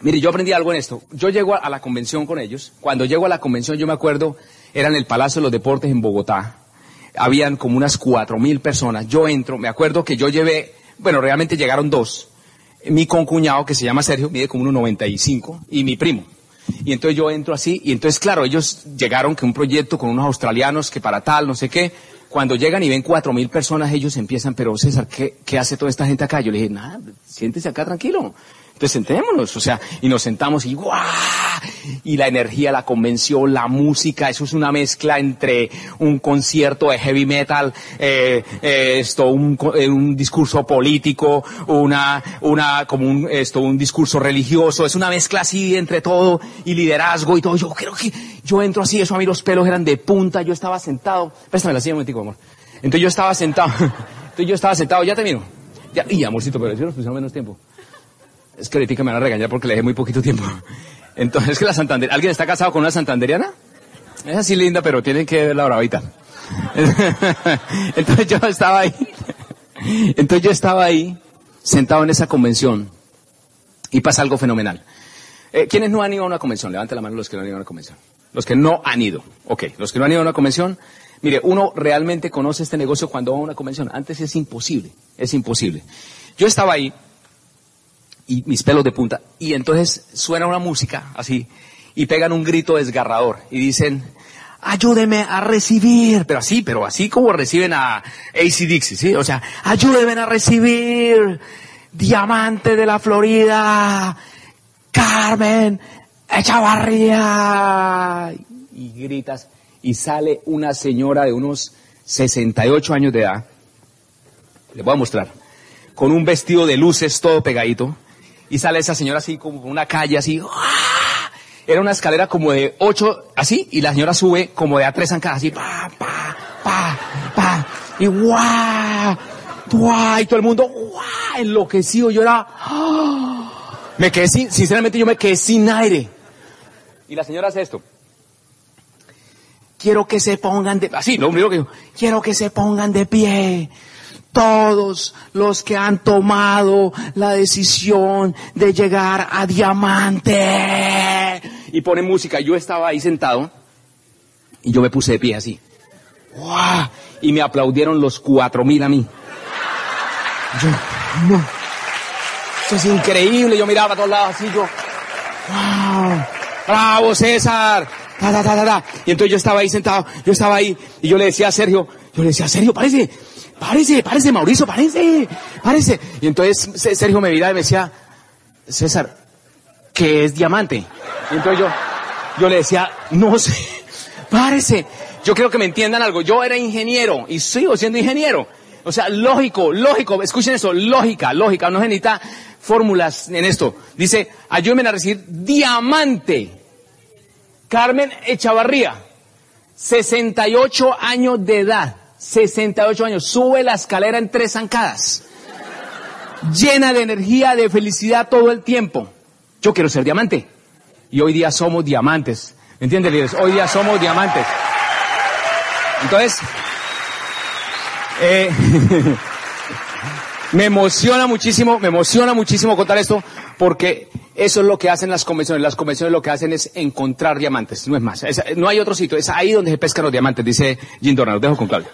Mire, yo aprendí algo en esto. Yo llego a, la convención con ellos. Cuando llego a la convención, yo me acuerdo, era en el Palacio de los Deportes en Bogotá. Habían como unas cuatro mil personas. Yo entro, me acuerdo que yo llevé, bueno, realmente llegaron dos. Mi concuñado, que se llama Sergio, mide como 1,95, y mi primo. Y entonces yo entro así, y entonces, claro, ellos llegaron que un proyecto con unos australianos que para tal, no sé qué. Cuando llegan y ven cuatro mil personas, ellos empiezan, pero César, ¿qué, ¿qué hace toda esta gente acá? Yo le dije, nada, siéntese acá tranquilo. Entonces sentémonos, o sea, y nos sentamos y ¡guau! Y la energía, la convención, la música, eso es una mezcla entre un concierto de heavy metal, eh, eh, esto, un, eh, un, discurso político, una, una, como un, esto, un discurso religioso, es una mezcla así entre todo y liderazgo y todo. Yo creo que, yo entro así, eso a mí los pelos eran de punta, yo estaba sentado, préstame la silla un momentico, amor. Entonces yo estaba sentado, entonces yo estaba sentado, ya termino. Ya, y amorcito, pero si nos pusieron menos tiempo. Es que ahorita me van a regañar porque le dejé muy poquito tiempo. Entonces, es que la Santander... ¿Alguien está casado con una santanderiana? Es así linda, pero tienen que ver la bravita. Entonces yo estaba ahí. Entonces yo estaba ahí, sentado en esa convención, y pasa algo fenomenal. Eh, ¿Quiénes no han ido a una convención? Levante la mano los que no han ido a una convención. Los que no han ido. Ok, los que no han ido a una convención. Mire, uno realmente conoce este negocio cuando va a una convención. Antes es imposible, es imposible. Yo estaba ahí, y mis pelos de punta. Y entonces suena una música así y pegan un grito desgarrador y dicen, ayúdeme a recibir, pero así, pero así como reciben a AC Dixie, ¿sí? O sea, ayúdenme a recibir Diamante de la Florida, Carmen Echavarría. Y gritas y sale una señora de unos 68 años de edad. Le voy a mostrar. Con un vestido de luces todo pegadito y sale esa señora así como una calle así. ¡ah! Era una escalera como de ocho, así, y la señora sube como de a tres zancadas, así, pa, pa, pa, pa, y guau, guau, y todo el mundo, guau, enloquecido, yo era, ¡ah! me quedé sin, sinceramente yo me quedé sin aire. Y la señora hace esto. Quiero que se pongan de, así, lo único que digo, quiero que se pongan de pie todos los que han tomado la decisión de llegar a diamante. Y pone música. Yo estaba ahí sentado y yo me puse de pie así. Y me aplaudieron los cuatro mil a mí. Yo, no. Eso es increíble. Yo miraba a todos lados así, yo, wow. Bravo, César. Y entonces yo estaba ahí sentado, yo estaba ahí, y yo le decía a Sergio, yo le decía, Sergio, parece, parece, parece, Mauricio, parece, parece. Y entonces Sergio me miraba y me decía, César, ¿qué es diamante? Y entonces yo, yo le decía, no sé, parece. Yo quiero que me entiendan algo. Yo era ingeniero y sigo siendo ingeniero. O sea, lógico, lógico. Escuchen eso, lógica, lógica. No se necesita fórmulas en esto. Dice, ayúdenme a recibir diamante. Carmen Echavarría, 68 años de edad. 68 años. Sube la escalera en tres zancadas. Llena de energía, de felicidad todo el tiempo. Yo quiero ser diamante. Y hoy día somos diamantes. ¿Me entiendes, líderes? Hoy día somos diamantes. Entonces, eh, me emociona muchísimo, me emociona muchísimo contar esto porque eso es lo que hacen las convenciones. Las convenciones lo que hacen es encontrar diamantes, no es más. no hay otro sitio, es ahí donde se pescan los diamantes, dice Jim Dornan. Lo dejo con Claudia.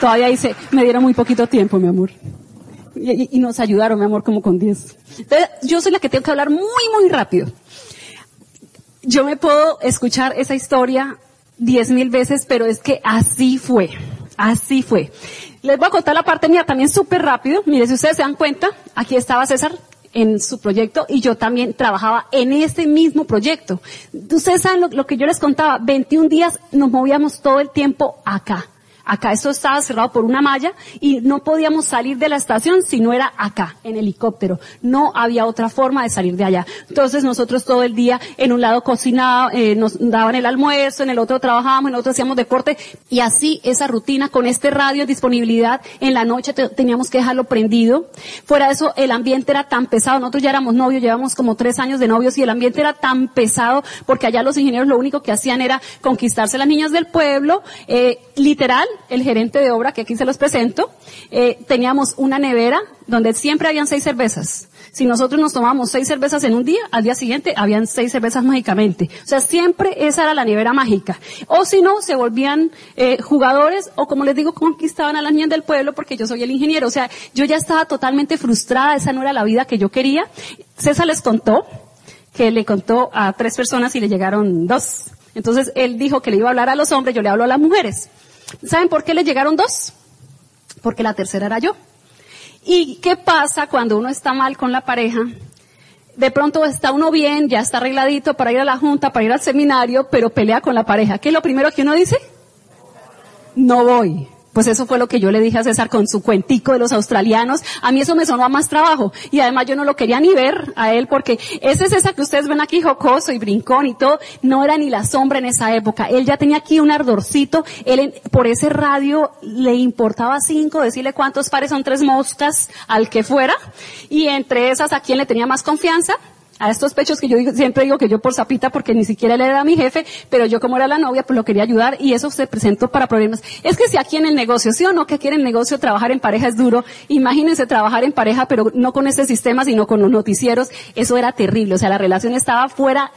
Todavía dice, me dieron muy poquito tiempo, mi amor. Y, nos ayudaron, mi amor, como con 10. Entonces, yo soy la que tengo que hablar muy, muy rápido. Yo me puedo escuchar esa historia diez mil veces, pero es que así fue. Así fue. Les voy a contar la parte mía también súper rápido. Mire, si ustedes se dan cuenta, aquí estaba César en su proyecto y yo también trabajaba en ese mismo proyecto. Ustedes saben lo que yo les contaba, 21 días nos movíamos todo el tiempo acá. Acá esto estaba cerrado por una malla y no podíamos salir de la estación si no era acá, en helicóptero. No había otra forma de salir de allá. Entonces nosotros todo el día en un lado cocinábamos, eh, nos daban el almuerzo, en el otro trabajábamos, en el otro hacíamos deporte y así esa rutina con este radio disponibilidad en la noche teníamos que dejarlo prendido. Fuera de eso el ambiente era tan pesado. Nosotros ya éramos novios, llevamos como tres años de novios y el ambiente era tan pesado porque allá los ingenieros lo único que hacían era conquistarse las niñas del pueblo, eh, literal, el gerente de obra, que aquí se los presento, eh, teníamos una nevera donde siempre habían seis cervezas. Si nosotros nos tomábamos seis cervezas en un día, al día siguiente habían seis cervezas mágicamente. O sea, siempre esa era la nevera mágica. O si no, se volvían eh, jugadores o como les digo, conquistaban a las niñas del pueblo porque yo soy el ingeniero. O sea, yo ya estaba totalmente frustrada, esa no era la vida que yo quería. César les contó que le contó a tres personas y le llegaron dos. Entonces él dijo que le iba a hablar a los hombres, yo le hablo a las mujeres. ¿Saben por qué le llegaron dos? Porque la tercera era yo. ¿Y qué pasa cuando uno está mal con la pareja? De pronto está uno bien, ya está arregladito para ir a la junta, para ir al seminario, pero pelea con la pareja. ¿Qué es lo primero que uno dice? No voy. Pues eso fue lo que yo le dije a César con su cuentico de los australianos. A mí eso me sonó a más trabajo. Y además yo no lo quería ni ver a él porque ese es esa que ustedes ven aquí jocoso y brincón y todo. No era ni la sombra en esa época. Él ya tenía aquí un ardorcito. Él por ese radio le importaba cinco, decirle cuántos pares son tres moscas al que fuera. Y entre esas a quién le tenía más confianza a estos pechos que yo siempre digo que yo por sapita porque ni siquiera él era mi jefe, pero yo como era la novia pues lo quería ayudar y eso se presentó para problemas. Es que si aquí en el negocio, sí o no, que aquí en el negocio trabajar en pareja es duro, imagínense trabajar en pareja pero no con este sistema sino con los noticieros, eso era terrible, o sea la relación estaba fuera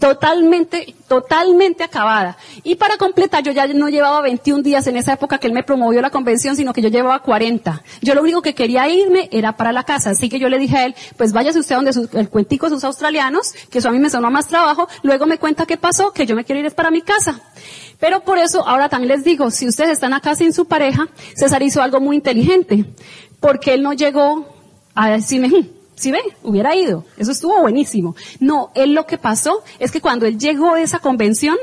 totalmente, totalmente acabada. Y para completar yo ya no llevaba 21 días en esa época que él me promovió la convención, sino que yo llevaba 40. Yo lo único que quería irme era para la casa, así que yo le dije a él, pues váyase usted donde el cuentico sus australianos, que eso a mí me sonó más trabajo, luego me cuenta qué pasó, que yo me quiero ir para mi casa. Pero por eso ahora también les digo, si ustedes están acá sin su pareja, César hizo algo muy inteligente, porque él no llegó a decirme, hmm, si ve, hubiera ido. Eso estuvo buenísimo. No, él lo que pasó es que cuando él llegó a esa convención,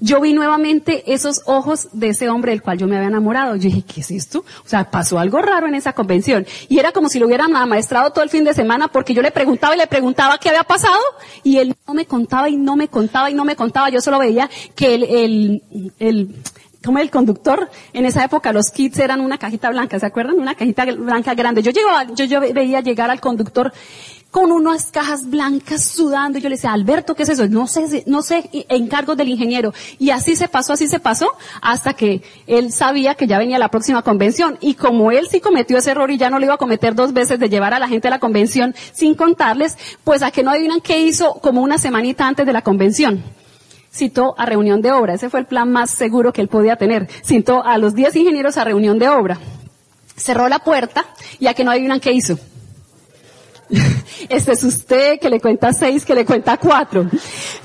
yo vi nuevamente esos ojos de ese hombre del cual yo me había enamorado. Yo dije, ¿qué es esto? O sea, pasó algo raro en esa convención. Y era como si lo hubieran amaestrado todo el fin de semana porque yo le preguntaba y le preguntaba qué había pasado y él no me contaba y no me contaba y no me contaba. Yo solo veía que el, el, el como el conductor, en esa época los kits eran una cajita blanca, ¿se acuerdan? Una cajita blanca grande. Yo llegaba, yo, yo veía llegar al conductor con unas cajas blancas sudando. Yo le decía, Alberto, ¿qué es eso? No sé, no sé, encargo del ingeniero. Y así se pasó, así se pasó, hasta que él sabía que ya venía la próxima convención. Y como él sí cometió ese error y ya no lo iba a cometer dos veces de llevar a la gente a la convención sin contarles, pues a que no adivinan qué hizo como una semanita antes de la convención citó a reunión de obra. Ese fue el plan más seguro que él podía tener. Citó a los 10 ingenieros a reunión de obra. Cerró la puerta y a que no adivinan qué hizo Este es usted que le cuenta seis, que le cuenta cuatro.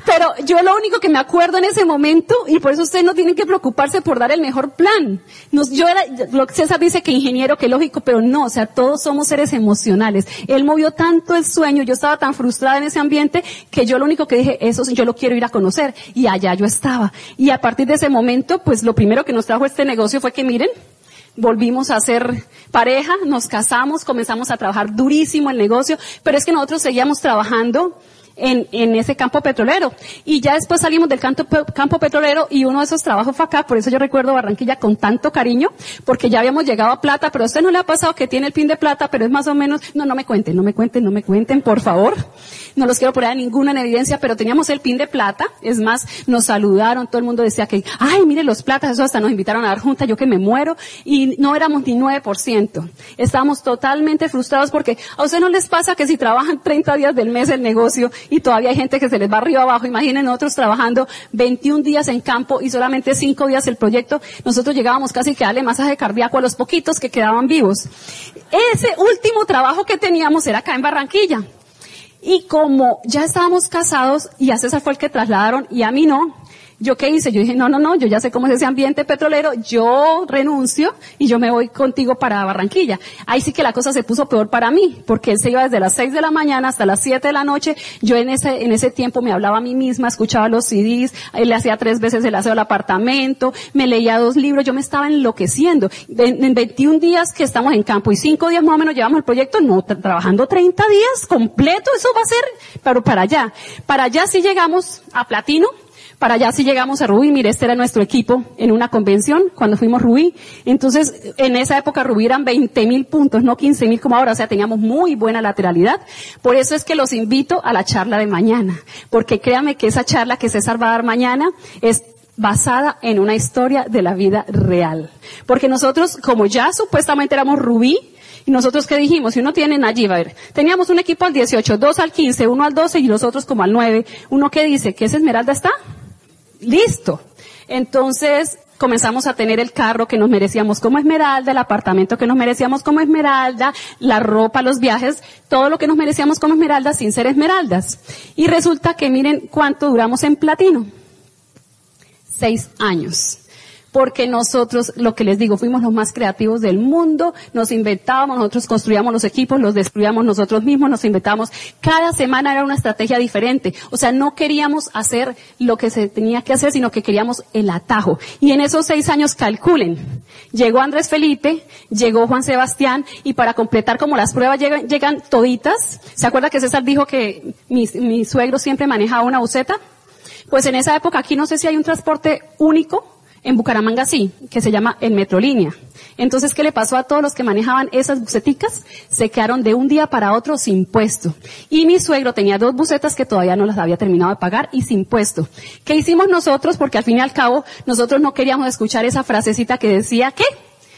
Pero yo lo único que me acuerdo en ese momento, y por eso ustedes no tienen que preocuparse por dar el mejor plan. Yo era, lo César dice que ingeniero, que lógico, pero no, o sea, todos somos seres emocionales. Él movió tanto el sueño, yo estaba tan frustrada en ese ambiente, que yo lo único que dije, eso yo lo quiero ir a conocer. Y allá yo estaba. Y a partir de ese momento, pues lo primero que nos trajo este negocio fue que miren, volvimos a ser pareja, nos casamos, comenzamos a trabajar durísimo el negocio, pero es que nosotros seguíamos trabajando en, en ese campo petrolero. Y ya después salimos del campo, petrolero y uno de esos trabajos fue acá, por eso yo recuerdo Barranquilla con tanto cariño, porque ya habíamos llegado a plata, pero a usted no le ha pasado que tiene el pin de plata, pero es más o menos, no, no me cuenten, no me cuenten, no me cuenten, por favor. No los quiero poner a ninguna en evidencia, pero teníamos el pin de plata, es más, nos saludaron, todo el mundo decía que, ay, mire los platas, eso hasta nos invitaron a dar junta, yo que me muero, y no éramos ni 9%. Estábamos totalmente frustrados porque a usted no les pasa que si trabajan 30 días del mes el negocio y todavía hay gente que se les va arriba abajo. Imaginen nosotros trabajando 21 días en campo y solamente 5 días el proyecto. Nosotros llegábamos casi que darle masaje cardíaco a los poquitos que quedaban vivos. Ese último trabajo que teníamos era acá en Barranquilla. Y como ya estábamos casados y a César fue el que trasladaron y a mí no, ¿Yo qué hice? Yo dije, no, no, no, yo ya sé cómo es ese ambiente petrolero, yo renuncio y yo me voy contigo para Barranquilla. Ahí sí que la cosa se puso peor para mí, porque él se iba desde las 6 de la mañana hasta las 7 de la noche. Yo en ese, en ese tiempo me hablaba a mí misma, escuchaba los CDs, él le hacía tres veces el aseo al apartamento, me leía dos libros, yo me estaba enloqueciendo. En, en 21 días que estamos en campo y 5 días más o menos llevamos el proyecto, no, trabajando 30 días completo, eso va a ser, pero para allá. Para allá sí llegamos a platino, para allá sí llegamos a Rubí, mire, este era nuestro equipo en una convención cuando fuimos Rubí. Entonces, en esa época Rubí eran 20 mil puntos, no 15 mil como ahora, o sea, teníamos muy buena lateralidad. Por eso es que los invito a la charla de mañana, porque créame que esa charla que César va a dar mañana es basada en una historia de la vida real. Porque nosotros, como ya supuestamente éramos Rubí, y nosotros qué dijimos, si uno tiene allí, a ver, teníamos un equipo al 18, dos al 15, uno al 12 y nosotros como al 9. Uno que dice, ¿qué esa Esmeralda está? Listo. Entonces comenzamos a tener el carro que nos merecíamos como Esmeralda, el apartamento que nos merecíamos como Esmeralda, la ropa, los viajes, todo lo que nos merecíamos como Esmeralda sin ser Esmeraldas. Y resulta que miren cuánto duramos en platino. Seis años porque nosotros, lo que les digo, fuimos los más creativos del mundo, nos inventábamos, nosotros construíamos los equipos, los destruíamos nosotros mismos, nos inventábamos. Cada semana era una estrategia diferente. O sea, no queríamos hacer lo que se tenía que hacer, sino que queríamos el atajo. Y en esos seis años, calculen, llegó Andrés Felipe, llegó Juan Sebastián, y para completar como las pruebas llegan, llegan toditas. ¿Se acuerda que César dijo que mi, mi suegro siempre manejaba una buceta? Pues en esa época aquí no sé si hay un transporte único, en Bucaramanga sí, que se llama el Metrolínea. Entonces, ¿qué le pasó a todos los que manejaban esas buceticas? Se quedaron de un día para otro sin puesto. Y mi suegro tenía dos bucetas que todavía no las había terminado de pagar y sin puesto. ¿Qué hicimos nosotros? Porque al fin y al cabo, nosotros no queríamos escuchar esa frasecita que decía, ¿qué?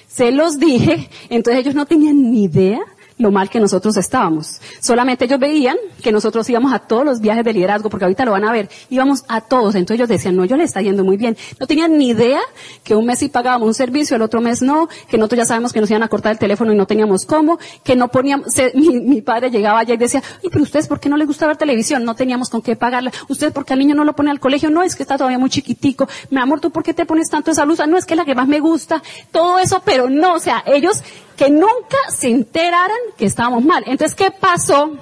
Se los dije. Entonces ellos no tenían ni idea lo mal que nosotros estábamos. Solamente ellos veían que nosotros íbamos a todos los viajes de liderazgo, porque ahorita lo van a ver, íbamos a todos. Entonces ellos decían, no, yo le está yendo muy bien. No tenían ni idea que un mes sí pagábamos un servicio, el otro mes no, que nosotros ya sabemos que nos iban a cortar el teléfono y no teníamos cómo, que no poníamos, mi, padre llegaba allá y decía, y pero ustedes, ¿por qué no les gusta ver televisión? No teníamos con qué pagarla. ¿Ustedes, por qué al niño no lo pone al colegio? No, es que está todavía muy chiquitico. Mi amor, ¿tú por qué te pones tanto esa luz? No, es que es la que más me gusta. Todo eso, pero no, o sea, ellos que nunca se enteraran que estábamos mal. Entonces, ¿qué pasó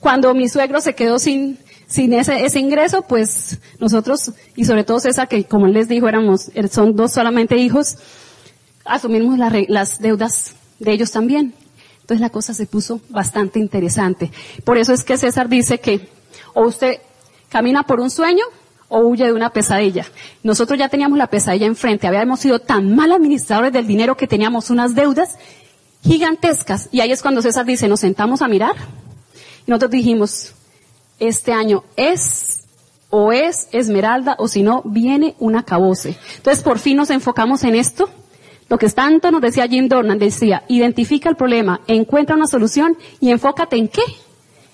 cuando mi suegro se quedó sin, ese, ingreso? Pues nosotros, y sobre todo César, que como les dijo, éramos, son dos solamente hijos, asumimos las deudas de ellos también. Entonces la cosa se puso bastante interesante. Por eso es que César dice que o usted camina por un sueño o huye de una pesadilla. Nosotros ya teníamos la pesadilla enfrente, habíamos sido tan mal administradores del dinero que teníamos unas deudas gigantescas. Y ahí es cuando César dice, nos sentamos a mirar. Y nosotros dijimos, este año es o es Esmeralda o si no, viene una caboce. Entonces por fin nos enfocamos en esto. Lo que tanto nos decía Jim Dornan, decía, identifica el problema, encuentra una solución y enfócate en qué?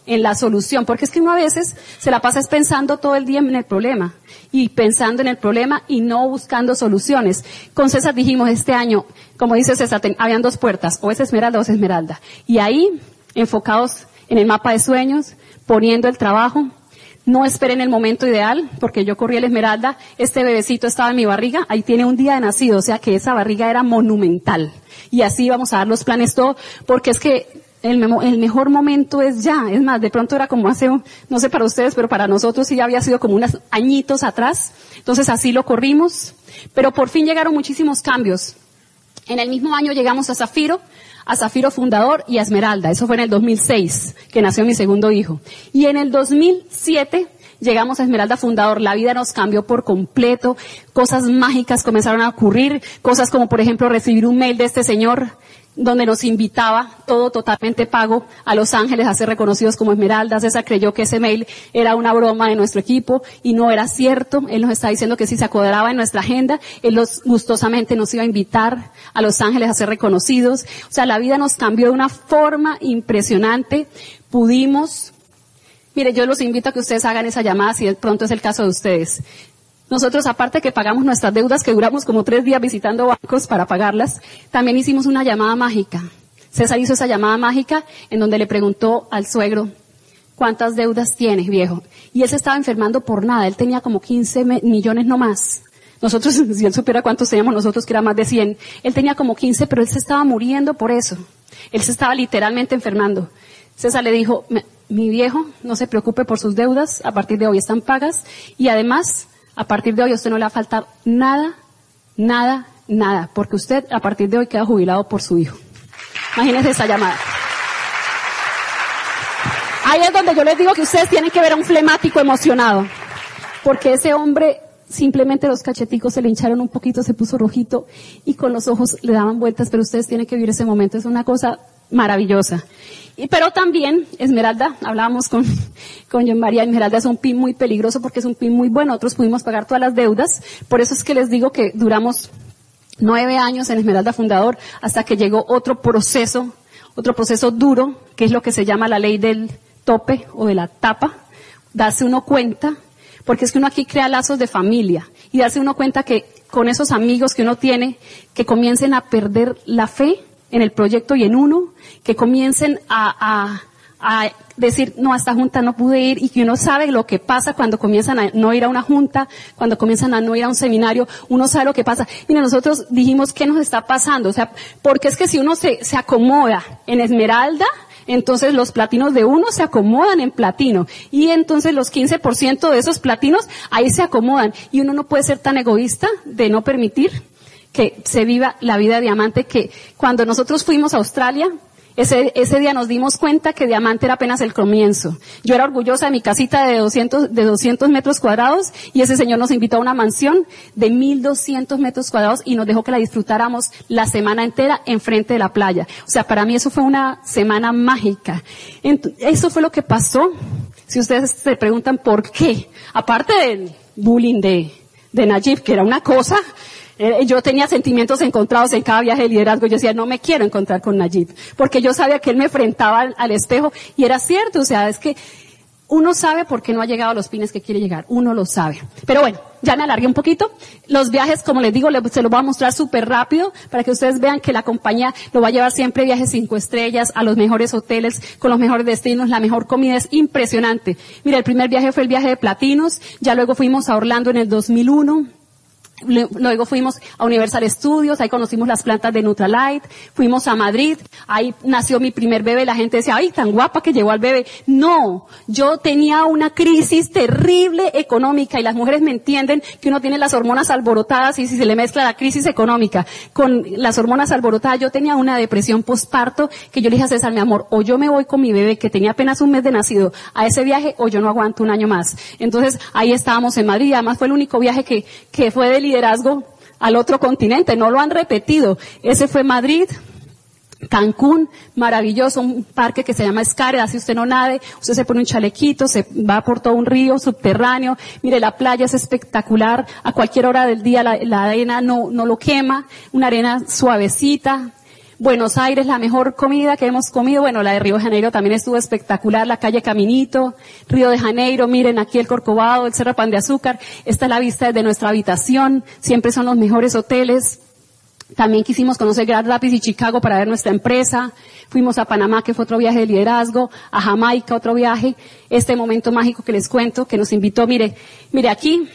En la solución, porque es que uno a veces se la pasa pensando todo el día en el problema y pensando en el problema y no buscando soluciones. Con César dijimos este año, como dice César, habían dos puertas, o es Esmeralda o es Esmeralda. Y ahí, enfocados en el mapa de sueños, poniendo el trabajo. No esperen el momento ideal, porque yo corrí el Esmeralda, este bebecito estaba en mi barriga, ahí tiene un día de nacido, o sea que esa barriga era monumental. Y así vamos a dar los planes todo, porque es que el, mejor momento es ya. Es más, de pronto era como hace, no sé para ustedes, pero para nosotros sí había sido como unos añitos atrás. Entonces así lo corrimos. Pero por fin llegaron muchísimos cambios. En el mismo año llegamos a Zafiro, a Zafiro fundador y a Esmeralda. Eso fue en el 2006, que nació mi segundo hijo. Y en el 2007 llegamos a Esmeralda Fundador, la vida nos cambió por completo, cosas mágicas comenzaron a ocurrir, cosas como por ejemplo recibir un mail de este señor donde nos invitaba, todo totalmente pago, a Los Ángeles a ser reconocidos como Esmeraldas. César creyó que ese mail era una broma de nuestro equipo y no era cierto. Él nos está diciendo que si se acuadraba en nuestra agenda, él los, gustosamente nos iba a invitar a Los Ángeles a ser reconocidos. O sea, la vida nos cambió de una forma impresionante. Pudimos Mire, yo los invito a que ustedes hagan esa llamada si de pronto es el caso de ustedes. Nosotros, aparte que pagamos nuestras deudas, que duramos como tres días visitando bancos para pagarlas, también hicimos una llamada mágica. César hizo esa llamada mágica en donde le preguntó al suegro, ¿cuántas deudas tienes, viejo? Y él se estaba enfermando por nada, él tenía como 15 millones no más. Nosotros, si él supiera cuántos teníamos nosotros, que era más de 100, él tenía como 15, pero él se estaba muriendo por eso. Él se estaba literalmente enfermando. César le dijo, mi viejo, no se preocupe por sus deudas, a partir de hoy están pagas y además a partir de hoy a usted no le va a faltar nada, nada, nada, porque usted a partir de hoy queda jubilado por su hijo. Imagínense esa llamada. Ahí es donde yo les digo que ustedes tienen que ver a un flemático emocionado, porque ese hombre simplemente los cacheticos se le hincharon un poquito, se puso rojito y con los ojos le daban vueltas, pero ustedes tienen que vivir ese momento, es una cosa maravillosa. Y, pero también, Esmeralda, hablábamos con, con John María, Esmeralda es un PIN muy peligroso porque es un PIN muy bueno, nosotros pudimos pagar todas las deudas, por eso es que les digo que duramos nueve años en Esmeralda Fundador hasta que llegó otro proceso, otro proceso duro, que es lo que se llama la ley del tope o de la tapa, darse uno cuenta, porque es que uno aquí crea lazos de familia y darse uno cuenta que con esos amigos que uno tiene, que comiencen a perder la fe, en el proyecto y en uno, que comiencen a, a, a decir, no, a esta junta no pude ir y que uno sabe lo que pasa cuando comienzan a no ir a una junta, cuando comienzan a no ir a un seminario, uno sabe lo que pasa. Mira, nosotros dijimos, ¿qué nos está pasando? O sea, porque es que si uno se, se acomoda en Esmeralda, entonces los platinos de uno se acomodan en platino y entonces los 15% de esos platinos ahí se acomodan y uno no puede ser tan egoísta de no permitir que se viva la vida de diamante, que cuando nosotros fuimos a Australia, ese, ese día nos dimos cuenta que diamante era apenas el comienzo. Yo era orgullosa de mi casita de 200, de 200 metros cuadrados y ese señor nos invitó a una mansión de 1200 metros cuadrados y nos dejó que la disfrutáramos la semana entera enfrente de la playa. O sea, para mí eso fue una semana mágica. eso fue lo que pasó. Si ustedes se preguntan por qué, aparte del bullying de, de Najib, que era una cosa, eh, yo tenía sentimientos encontrados en cada viaje de liderazgo. Yo decía, no me quiero encontrar con Najib. Porque yo sabía que él me enfrentaba al, espejo. Y era cierto, o sea, es que uno sabe por qué no ha llegado a los pines que quiere llegar. Uno lo sabe. Pero bueno, ya me alargué un poquito. Los viajes, como les digo, se los voy a mostrar súper rápido para que ustedes vean que la compañía lo va a llevar siempre viajes cinco estrellas a los mejores hoteles con los mejores destinos. La mejor comida es impresionante. Mira, el primer viaje fue el viaje de Platinos. Ya luego fuimos a Orlando en el 2001. Luego fuimos a Universal Studios, ahí conocimos las plantas de Nutralight, fuimos a Madrid, ahí nació mi primer bebé, la gente decía, ay, tan guapa que llegó al bebé. No, yo tenía una crisis terrible económica y las mujeres me entienden que uno tiene las hormonas alborotadas y si se le mezcla la crisis económica con las hormonas alborotadas, yo tenía una depresión postparto que yo le dije a César, mi amor, o yo me voy con mi bebé que tenía apenas un mes de nacido a ese viaje o yo no aguanto un año más. Entonces ahí estábamos en Madrid, además fue el único viaje que, que fue de liderazgo al otro continente, no lo han repetido. Ese fue Madrid, Cancún, maravilloso, un parque que se llama Escare, así usted no nade, usted se pone un chalequito, se va por todo un río subterráneo, mire la playa es espectacular, a cualquier hora del día la, la arena no, no lo quema, una arena suavecita, Buenos Aires, la mejor comida que hemos comido, bueno, la de Río de Janeiro también estuvo espectacular, la calle Caminito, Río de Janeiro, miren aquí el Corcovado, el Cerro Pan de Azúcar, esta es la vista desde nuestra habitación, siempre son los mejores hoteles. También quisimos conocer Grand Rapids y Chicago para ver nuestra empresa. Fuimos a Panamá, que fue otro viaje de liderazgo, a Jamaica, otro viaje. Este momento mágico que les cuento, que nos invitó, mire, mire aquí,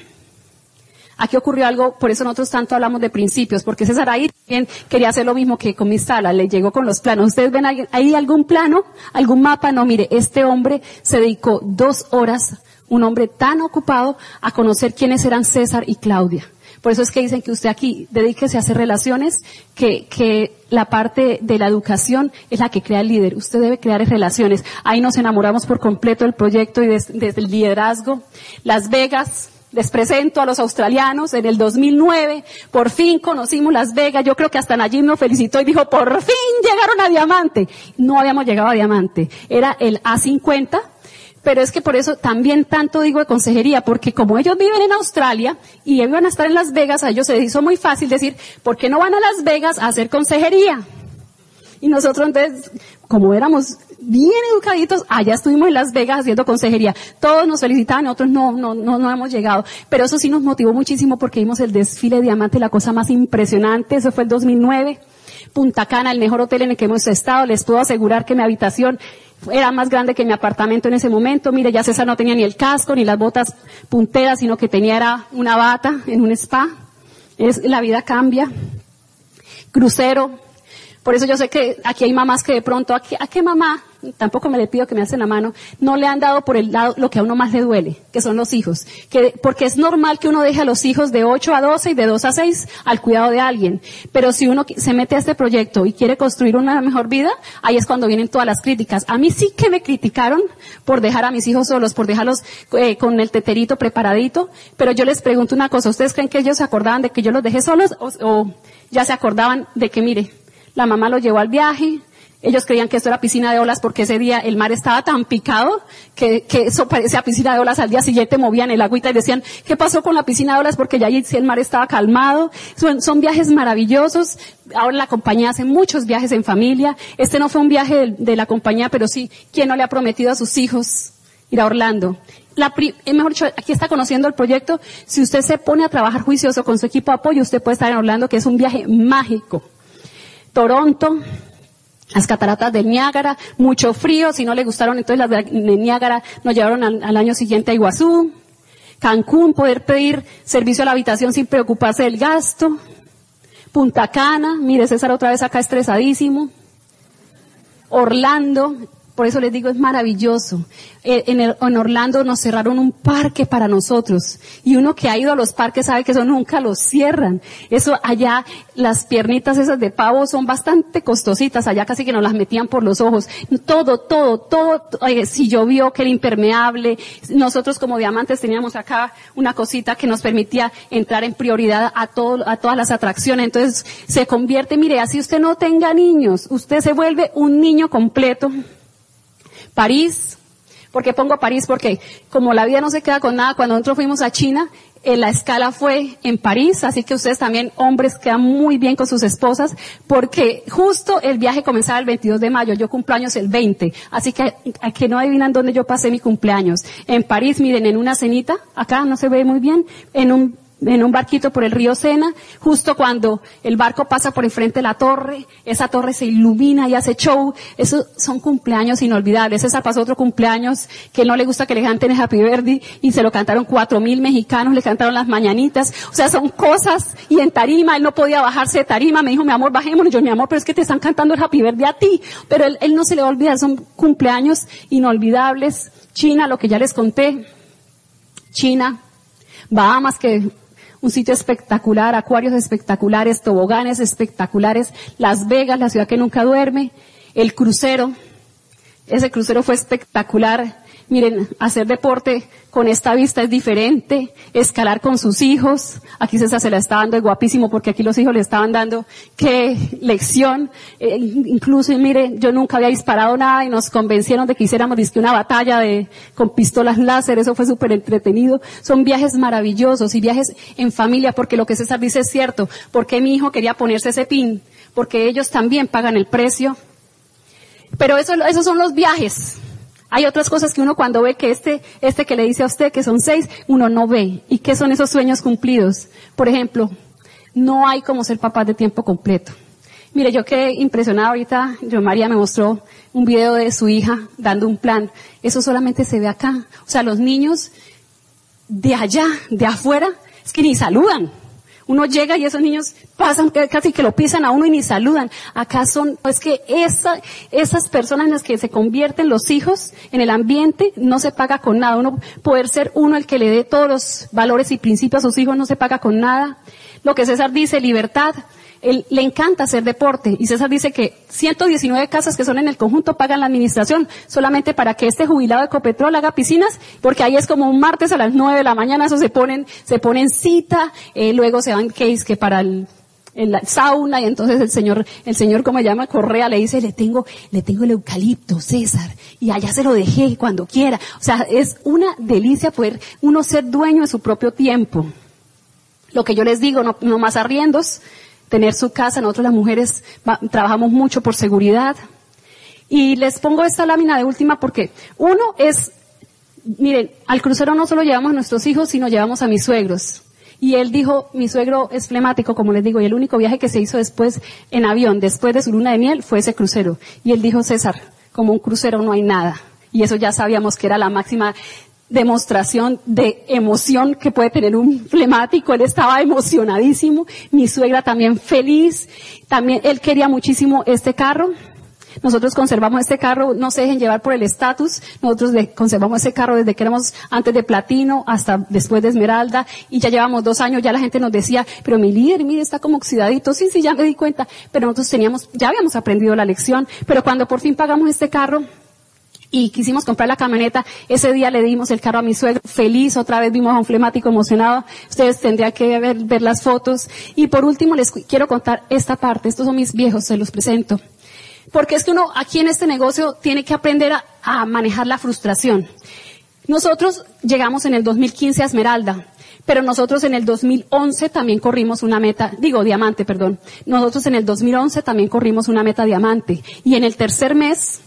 aquí ocurrió algo, por eso nosotros tanto hablamos de principios, porque César ahí también quería hacer lo mismo que con mi sala, le llegó con los planos. ¿Ustedes ven ahí algún plano, algún mapa? No, mire, este hombre se dedicó dos horas, un hombre tan ocupado, a conocer quiénes eran César y Claudia. Por eso es que dicen que usted aquí dedíquese a hacer relaciones, que, que la parte de la educación es la que crea el líder. Usted debe crear relaciones. Ahí nos enamoramos por completo del proyecto y desde el liderazgo. Las Vegas, les presento a los australianos. En el 2009, por fin conocimos Las Vegas, yo creo que hasta Nayib nos felicitó y dijo, por fin llegaron a Diamante. No habíamos llegado a Diamante, era el A50, pero es que por eso también tanto digo de consejería, porque como ellos viven en Australia y iban a estar en Las Vegas, a ellos se les hizo muy fácil decir, ¿por qué no van a Las Vegas a hacer consejería? Y nosotros entonces, como éramos bien educaditos, allá estuvimos en Las Vegas haciendo consejería. Todos nos felicitaban, nosotros no, no, no, no hemos llegado. Pero eso sí nos motivó muchísimo porque vimos el desfile de diamante, la cosa más impresionante, eso fue el 2009. Punta Cana, el mejor hotel en el que hemos estado, les puedo asegurar que mi habitación era más grande que mi apartamento en ese momento. Mire, ya César no tenía ni el casco ni las botas punteras, sino que tenía una bata en un spa. Es, la vida cambia. Crucero, por eso yo sé que aquí hay mamás que de pronto, ¿a qué, mamá? Tampoco me le pido que me hacen la mano, no le han dado por el lado lo que a uno más le duele, que son los hijos. Que, porque es normal que uno deje a los hijos de 8 a 12 y de 2 a 6 al cuidado de alguien. Pero si uno se mete a este proyecto y quiere construir una mejor vida, ahí es cuando vienen todas las críticas. A mí sí que me criticaron por dejar a mis hijos solos, por dejarlos eh, con el teterito preparadito, pero yo les pregunto una cosa, ¿ustedes creen que ellos se acordaban de que yo los dejé solos o ya se acordaban de que, mire, la mamá lo llevó al viaje. Ellos creían que esto era piscina de olas porque ese día el mar estaba tan picado que, que eso parecía piscina de olas. Al día siguiente movían el agüita y decían, ¿qué pasó con la piscina de olas? Porque ya ahí el mar estaba calmado. Son, viajes maravillosos. Ahora la compañía hace muchos viajes en familia. Este no fue un viaje de, de la compañía, pero sí, ¿quién no le ha prometido a sus hijos ir a Orlando? La, eh, mejor dicho, aquí está conociendo el proyecto. Si usted se pone a trabajar juicioso con su equipo de apoyo, usted puede estar en Orlando, que es un viaje mágico. Toronto, las cataratas del Niágara, mucho frío, si no le gustaron entonces las de Niágara nos llevaron al, año siguiente a Iguazú, Cancún, poder pedir servicio a la habitación sin preocuparse del gasto, Punta Cana, mire César otra vez acá estresadísimo, Orlando, por eso les digo, es maravilloso. Eh, en, Orlando nos cerraron un parque para nosotros. Y uno que ha ido a los parques sabe que eso nunca los cierran. Eso allá, las piernitas esas de pavo son bastante costositas. Allá casi que nos las metían por los ojos. Todo, todo, todo. si llovió, que era impermeable. Nosotros como diamantes teníamos acá una cosita que nos permitía entrar en prioridad a todo, a todas las atracciones. Entonces se convierte, mire, así usted no tenga niños, usted se vuelve un niño completo. París, ¿por qué pongo París? Porque como la vida no se queda con nada, cuando nosotros fuimos a China, eh, la escala fue en París, así que ustedes también, hombres, quedan muy bien con sus esposas, porque justo el viaje comenzaba el 22 de mayo, yo cumpleaños el 20, así que que no adivinan dónde yo pasé mi cumpleaños. En París, miren, en una cenita, acá no se ve muy bien, en un en un barquito por el río Sena, justo cuando el barco pasa por enfrente de la torre, esa torre se ilumina y hace show, esos son cumpleaños inolvidables. Esa pasó otro cumpleaños que no le gusta que le canten el Happy Birthday y se lo cantaron cuatro mil mexicanos, le cantaron las mañanitas, o sea, son cosas y en tarima, él no podía bajarse de tarima, me dijo, mi amor, bajémonos, yo, mi amor, pero es que te están cantando el Happy Birthday a ti, pero él, él no se le va a olvidar, son cumpleaños inolvidables. China, lo que ya les conté, China, Bahamas, que un sitio espectacular, acuarios espectaculares, toboganes espectaculares, Las Vegas, la ciudad que nunca duerme, el crucero, ese crucero fue espectacular. Miren, hacer deporte con esta vista es diferente, escalar con sus hijos, aquí César se la está dando, es guapísimo porque aquí los hijos le estaban dando qué lección, eh, incluso mire, yo nunca había disparado nada y nos convencieron de que hiciéramos una batalla de, con pistolas láser, eso fue súper entretenido, son viajes maravillosos y viajes en familia porque lo que César dice es cierto, porque mi hijo quería ponerse ese pin, porque ellos también pagan el precio, pero eso, esos son los viajes, hay otras cosas que uno cuando ve que este, este que le dice a usted que son seis, uno no ve. ¿Y qué son esos sueños cumplidos? Por ejemplo, No hay como ser papás de tiempo completo. Mire, yo quedé impresionada ahorita, yo María me mostró un video de su hija dando un plan. Eso solamente se ve acá. O sea, los niños de allá, de afuera, es que ni saludan. Uno llega y esos niños pasan casi que lo pisan a uno y ni saludan. Acá son, es que esa, esas personas en las que se convierten los hijos en el ambiente no se paga con nada. Uno poder ser uno el que le dé todos los valores y principios a sus hijos no se paga con nada. Lo que César dice, libertad, él, le encanta hacer deporte y César dice que 119 casas que son en el conjunto pagan la administración solamente para que este jubilado de Copetrol haga piscinas, porque ahí es como un martes a las 9 de la mañana, eso se ponen, se ponen cita, eh, luego se van case que para el, el sauna y entonces el señor, el señor como llama Correa le dice, le tengo, le tengo el eucalipto, César, y allá se lo dejé cuando quiera. O sea, es una delicia poder uno ser dueño de su propio tiempo. Lo que yo les digo, no, no más arriendos, tener su casa. Nosotros las mujeres trabajamos mucho por seguridad. Y les pongo esta lámina de última porque uno es, miren, al crucero no solo llevamos a nuestros hijos, sino llevamos a mis suegros. Y él dijo, mi suegro es flemático, como les digo, y el único viaje que se hizo después en avión, después de su luna de miel, fue ese crucero. Y él dijo, César, como un crucero no hay nada. Y eso ya sabíamos que era la máxima demostración de emoción que puede tener un flemático. Él estaba emocionadísimo. Mi suegra también feliz. También él quería muchísimo este carro. Nosotros conservamos este carro, no se dejen llevar por el estatus. Nosotros conservamos ese carro desde que éramos antes de platino hasta después de esmeralda y ya llevamos dos años. Ya la gente nos decía, pero mi líder, mire, está como oxidadito. Sí, sí, ya me di cuenta. Pero nosotros teníamos, ya habíamos aprendido la lección. Pero cuando por fin pagamos este carro, y quisimos comprar la camioneta. Ese día le dimos el carro a mi suegro, feliz, otra vez vimos a un flemático emocionado. Ustedes tendrían que ver, las fotos. Y por último les quiero contar esta parte. Estos son mis viejos, se los presento. Porque es que uno aquí en este negocio tiene que aprender a, a manejar la frustración. Nosotros llegamos en el 2015 a Esmeralda. Pero nosotros en el 2011 también corrimos una meta, digo diamante, perdón. Nosotros en el 2011 también corrimos una meta diamante. Y en el tercer mes,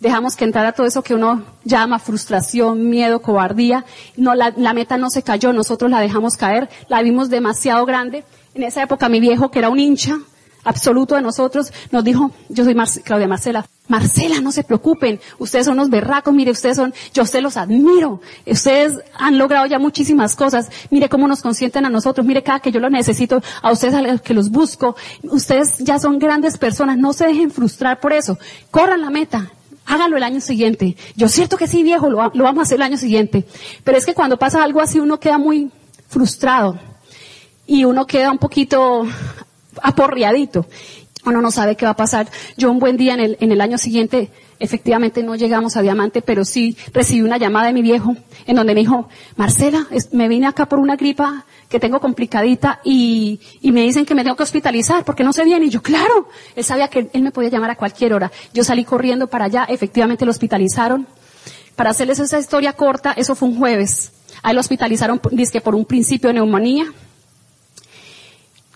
dejamos que entrara todo eso que uno llama frustración, miedo, cobardía. No, la, meta no se cayó, nosotros la dejamos caer, la vimos demasiado grande. En esa época mi viejo, que era un hincha absoluto de nosotros, nos dijo, yo soy Claudia Marcela, Marcela, no se preocupen, ustedes son unos berracos, mire, ustedes son, yo ustedes los admiro, ustedes han logrado ya muchísimas cosas, mire cómo nos consienten a nosotros, mire cada que yo los necesito, a ustedes a los que los busco, ustedes ya son grandes personas, no se dejen frustrar por eso, corran la meta, hágalo el año siguiente. Yo cierto que sí, viejo, lo, vamos a hacer el año siguiente. Pero es que cuando pasa algo así uno queda muy frustrado y uno queda un poquito aporreadito. Uno no sabe qué va a pasar. Yo un buen día en el, en el año siguiente, efectivamente no llegamos a Diamante, pero sí recibí una llamada de mi viejo en donde me dijo, Marcela, me vine acá por una gripa que tengo complicadita y, y me dicen que me tengo que hospitalizar porque no sé bien. Y yo, claro, él sabía que él me podía llamar a cualquier hora. Yo salí corriendo para allá, efectivamente lo hospitalizaron. Para hacerles esa historia corta, eso fue un jueves. A él lo hospitalizaron, dice por un principio de neumonía.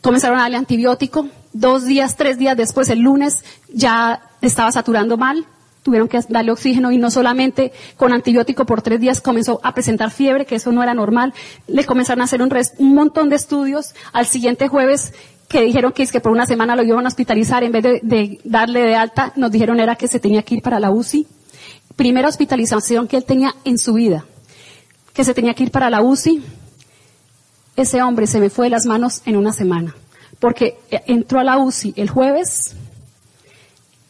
Comenzaron a darle antibiótico. Dos días, tres días después, el lunes, ya estaba saturando mal tuvieron que darle oxígeno y no solamente con antibiótico por tres días comenzó a presentar fiebre, que eso no era normal. Le comenzaron a hacer un, un montón de estudios. Al siguiente jueves que dijeron que es que por una semana lo iban a hospitalizar, en vez de, de, darle de alta, nos dijeron era que se tenía que ir para la UCI. Primera hospitalización que él tenía en su vida, que se tenía que ir para la UCI. Ese hombre se me fue de las manos en una semana, porque entró a la UCI el jueves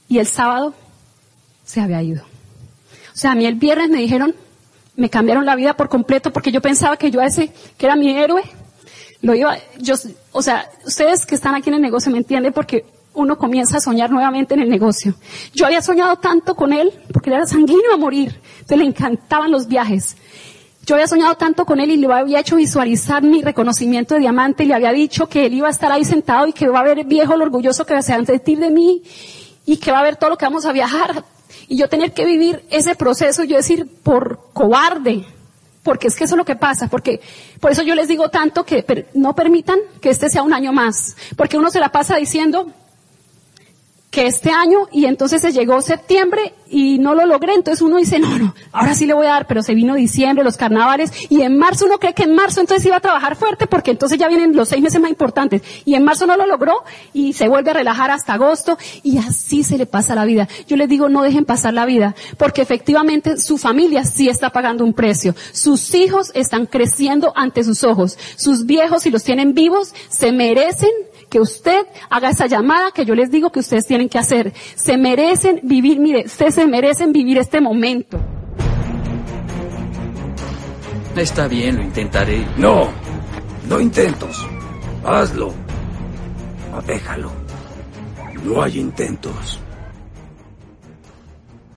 y el sábado se había ido. O sea, a mí el viernes me dijeron, me cambiaron la vida por completo porque yo pensaba que yo a ese, que era mi héroe, lo iba, yo, o sea, ustedes que están aquí en el negocio me entienden porque uno comienza a soñar nuevamente en el negocio. Yo había soñado tanto con él, porque él era sanguíneo a morir, entonces le encantaban los viajes. Yo había soñado tanto con él y le había hecho visualizar mi reconocimiento de diamante y le había dicho que él iba a estar ahí sentado y que va a ver viejo lo orgulloso que va a sentir de mí y que va a ver todo lo que vamos a viajar y yo tener que vivir ese proceso, yo decir, por cobarde, porque es que eso es lo que pasa, porque por eso yo les digo tanto que no permitan que este sea un año más, porque uno se la pasa diciendo, que este año y entonces se llegó septiembre y no lo logré. Entonces uno dice, no, no, ahora sí le voy a dar, pero se vino diciembre, los carnavales y en marzo uno cree que en marzo entonces iba a trabajar fuerte porque entonces ya vienen los seis meses más importantes y en marzo no lo logró y se vuelve a relajar hasta agosto y así se le pasa la vida. Yo les digo, no dejen pasar la vida porque efectivamente su familia sí está pagando un precio. Sus hijos están creciendo ante sus ojos. Sus viejos, si los tienen vivos, se merecen que usted haga esa llamada que yo les digo que ustedes tienen que hacer. Se merecen vivir, mire, ustedes se merecen vivir este momento. Está bien, lo intentaré. No, no intentos. Hazlo. Déjalo. No hay intentos.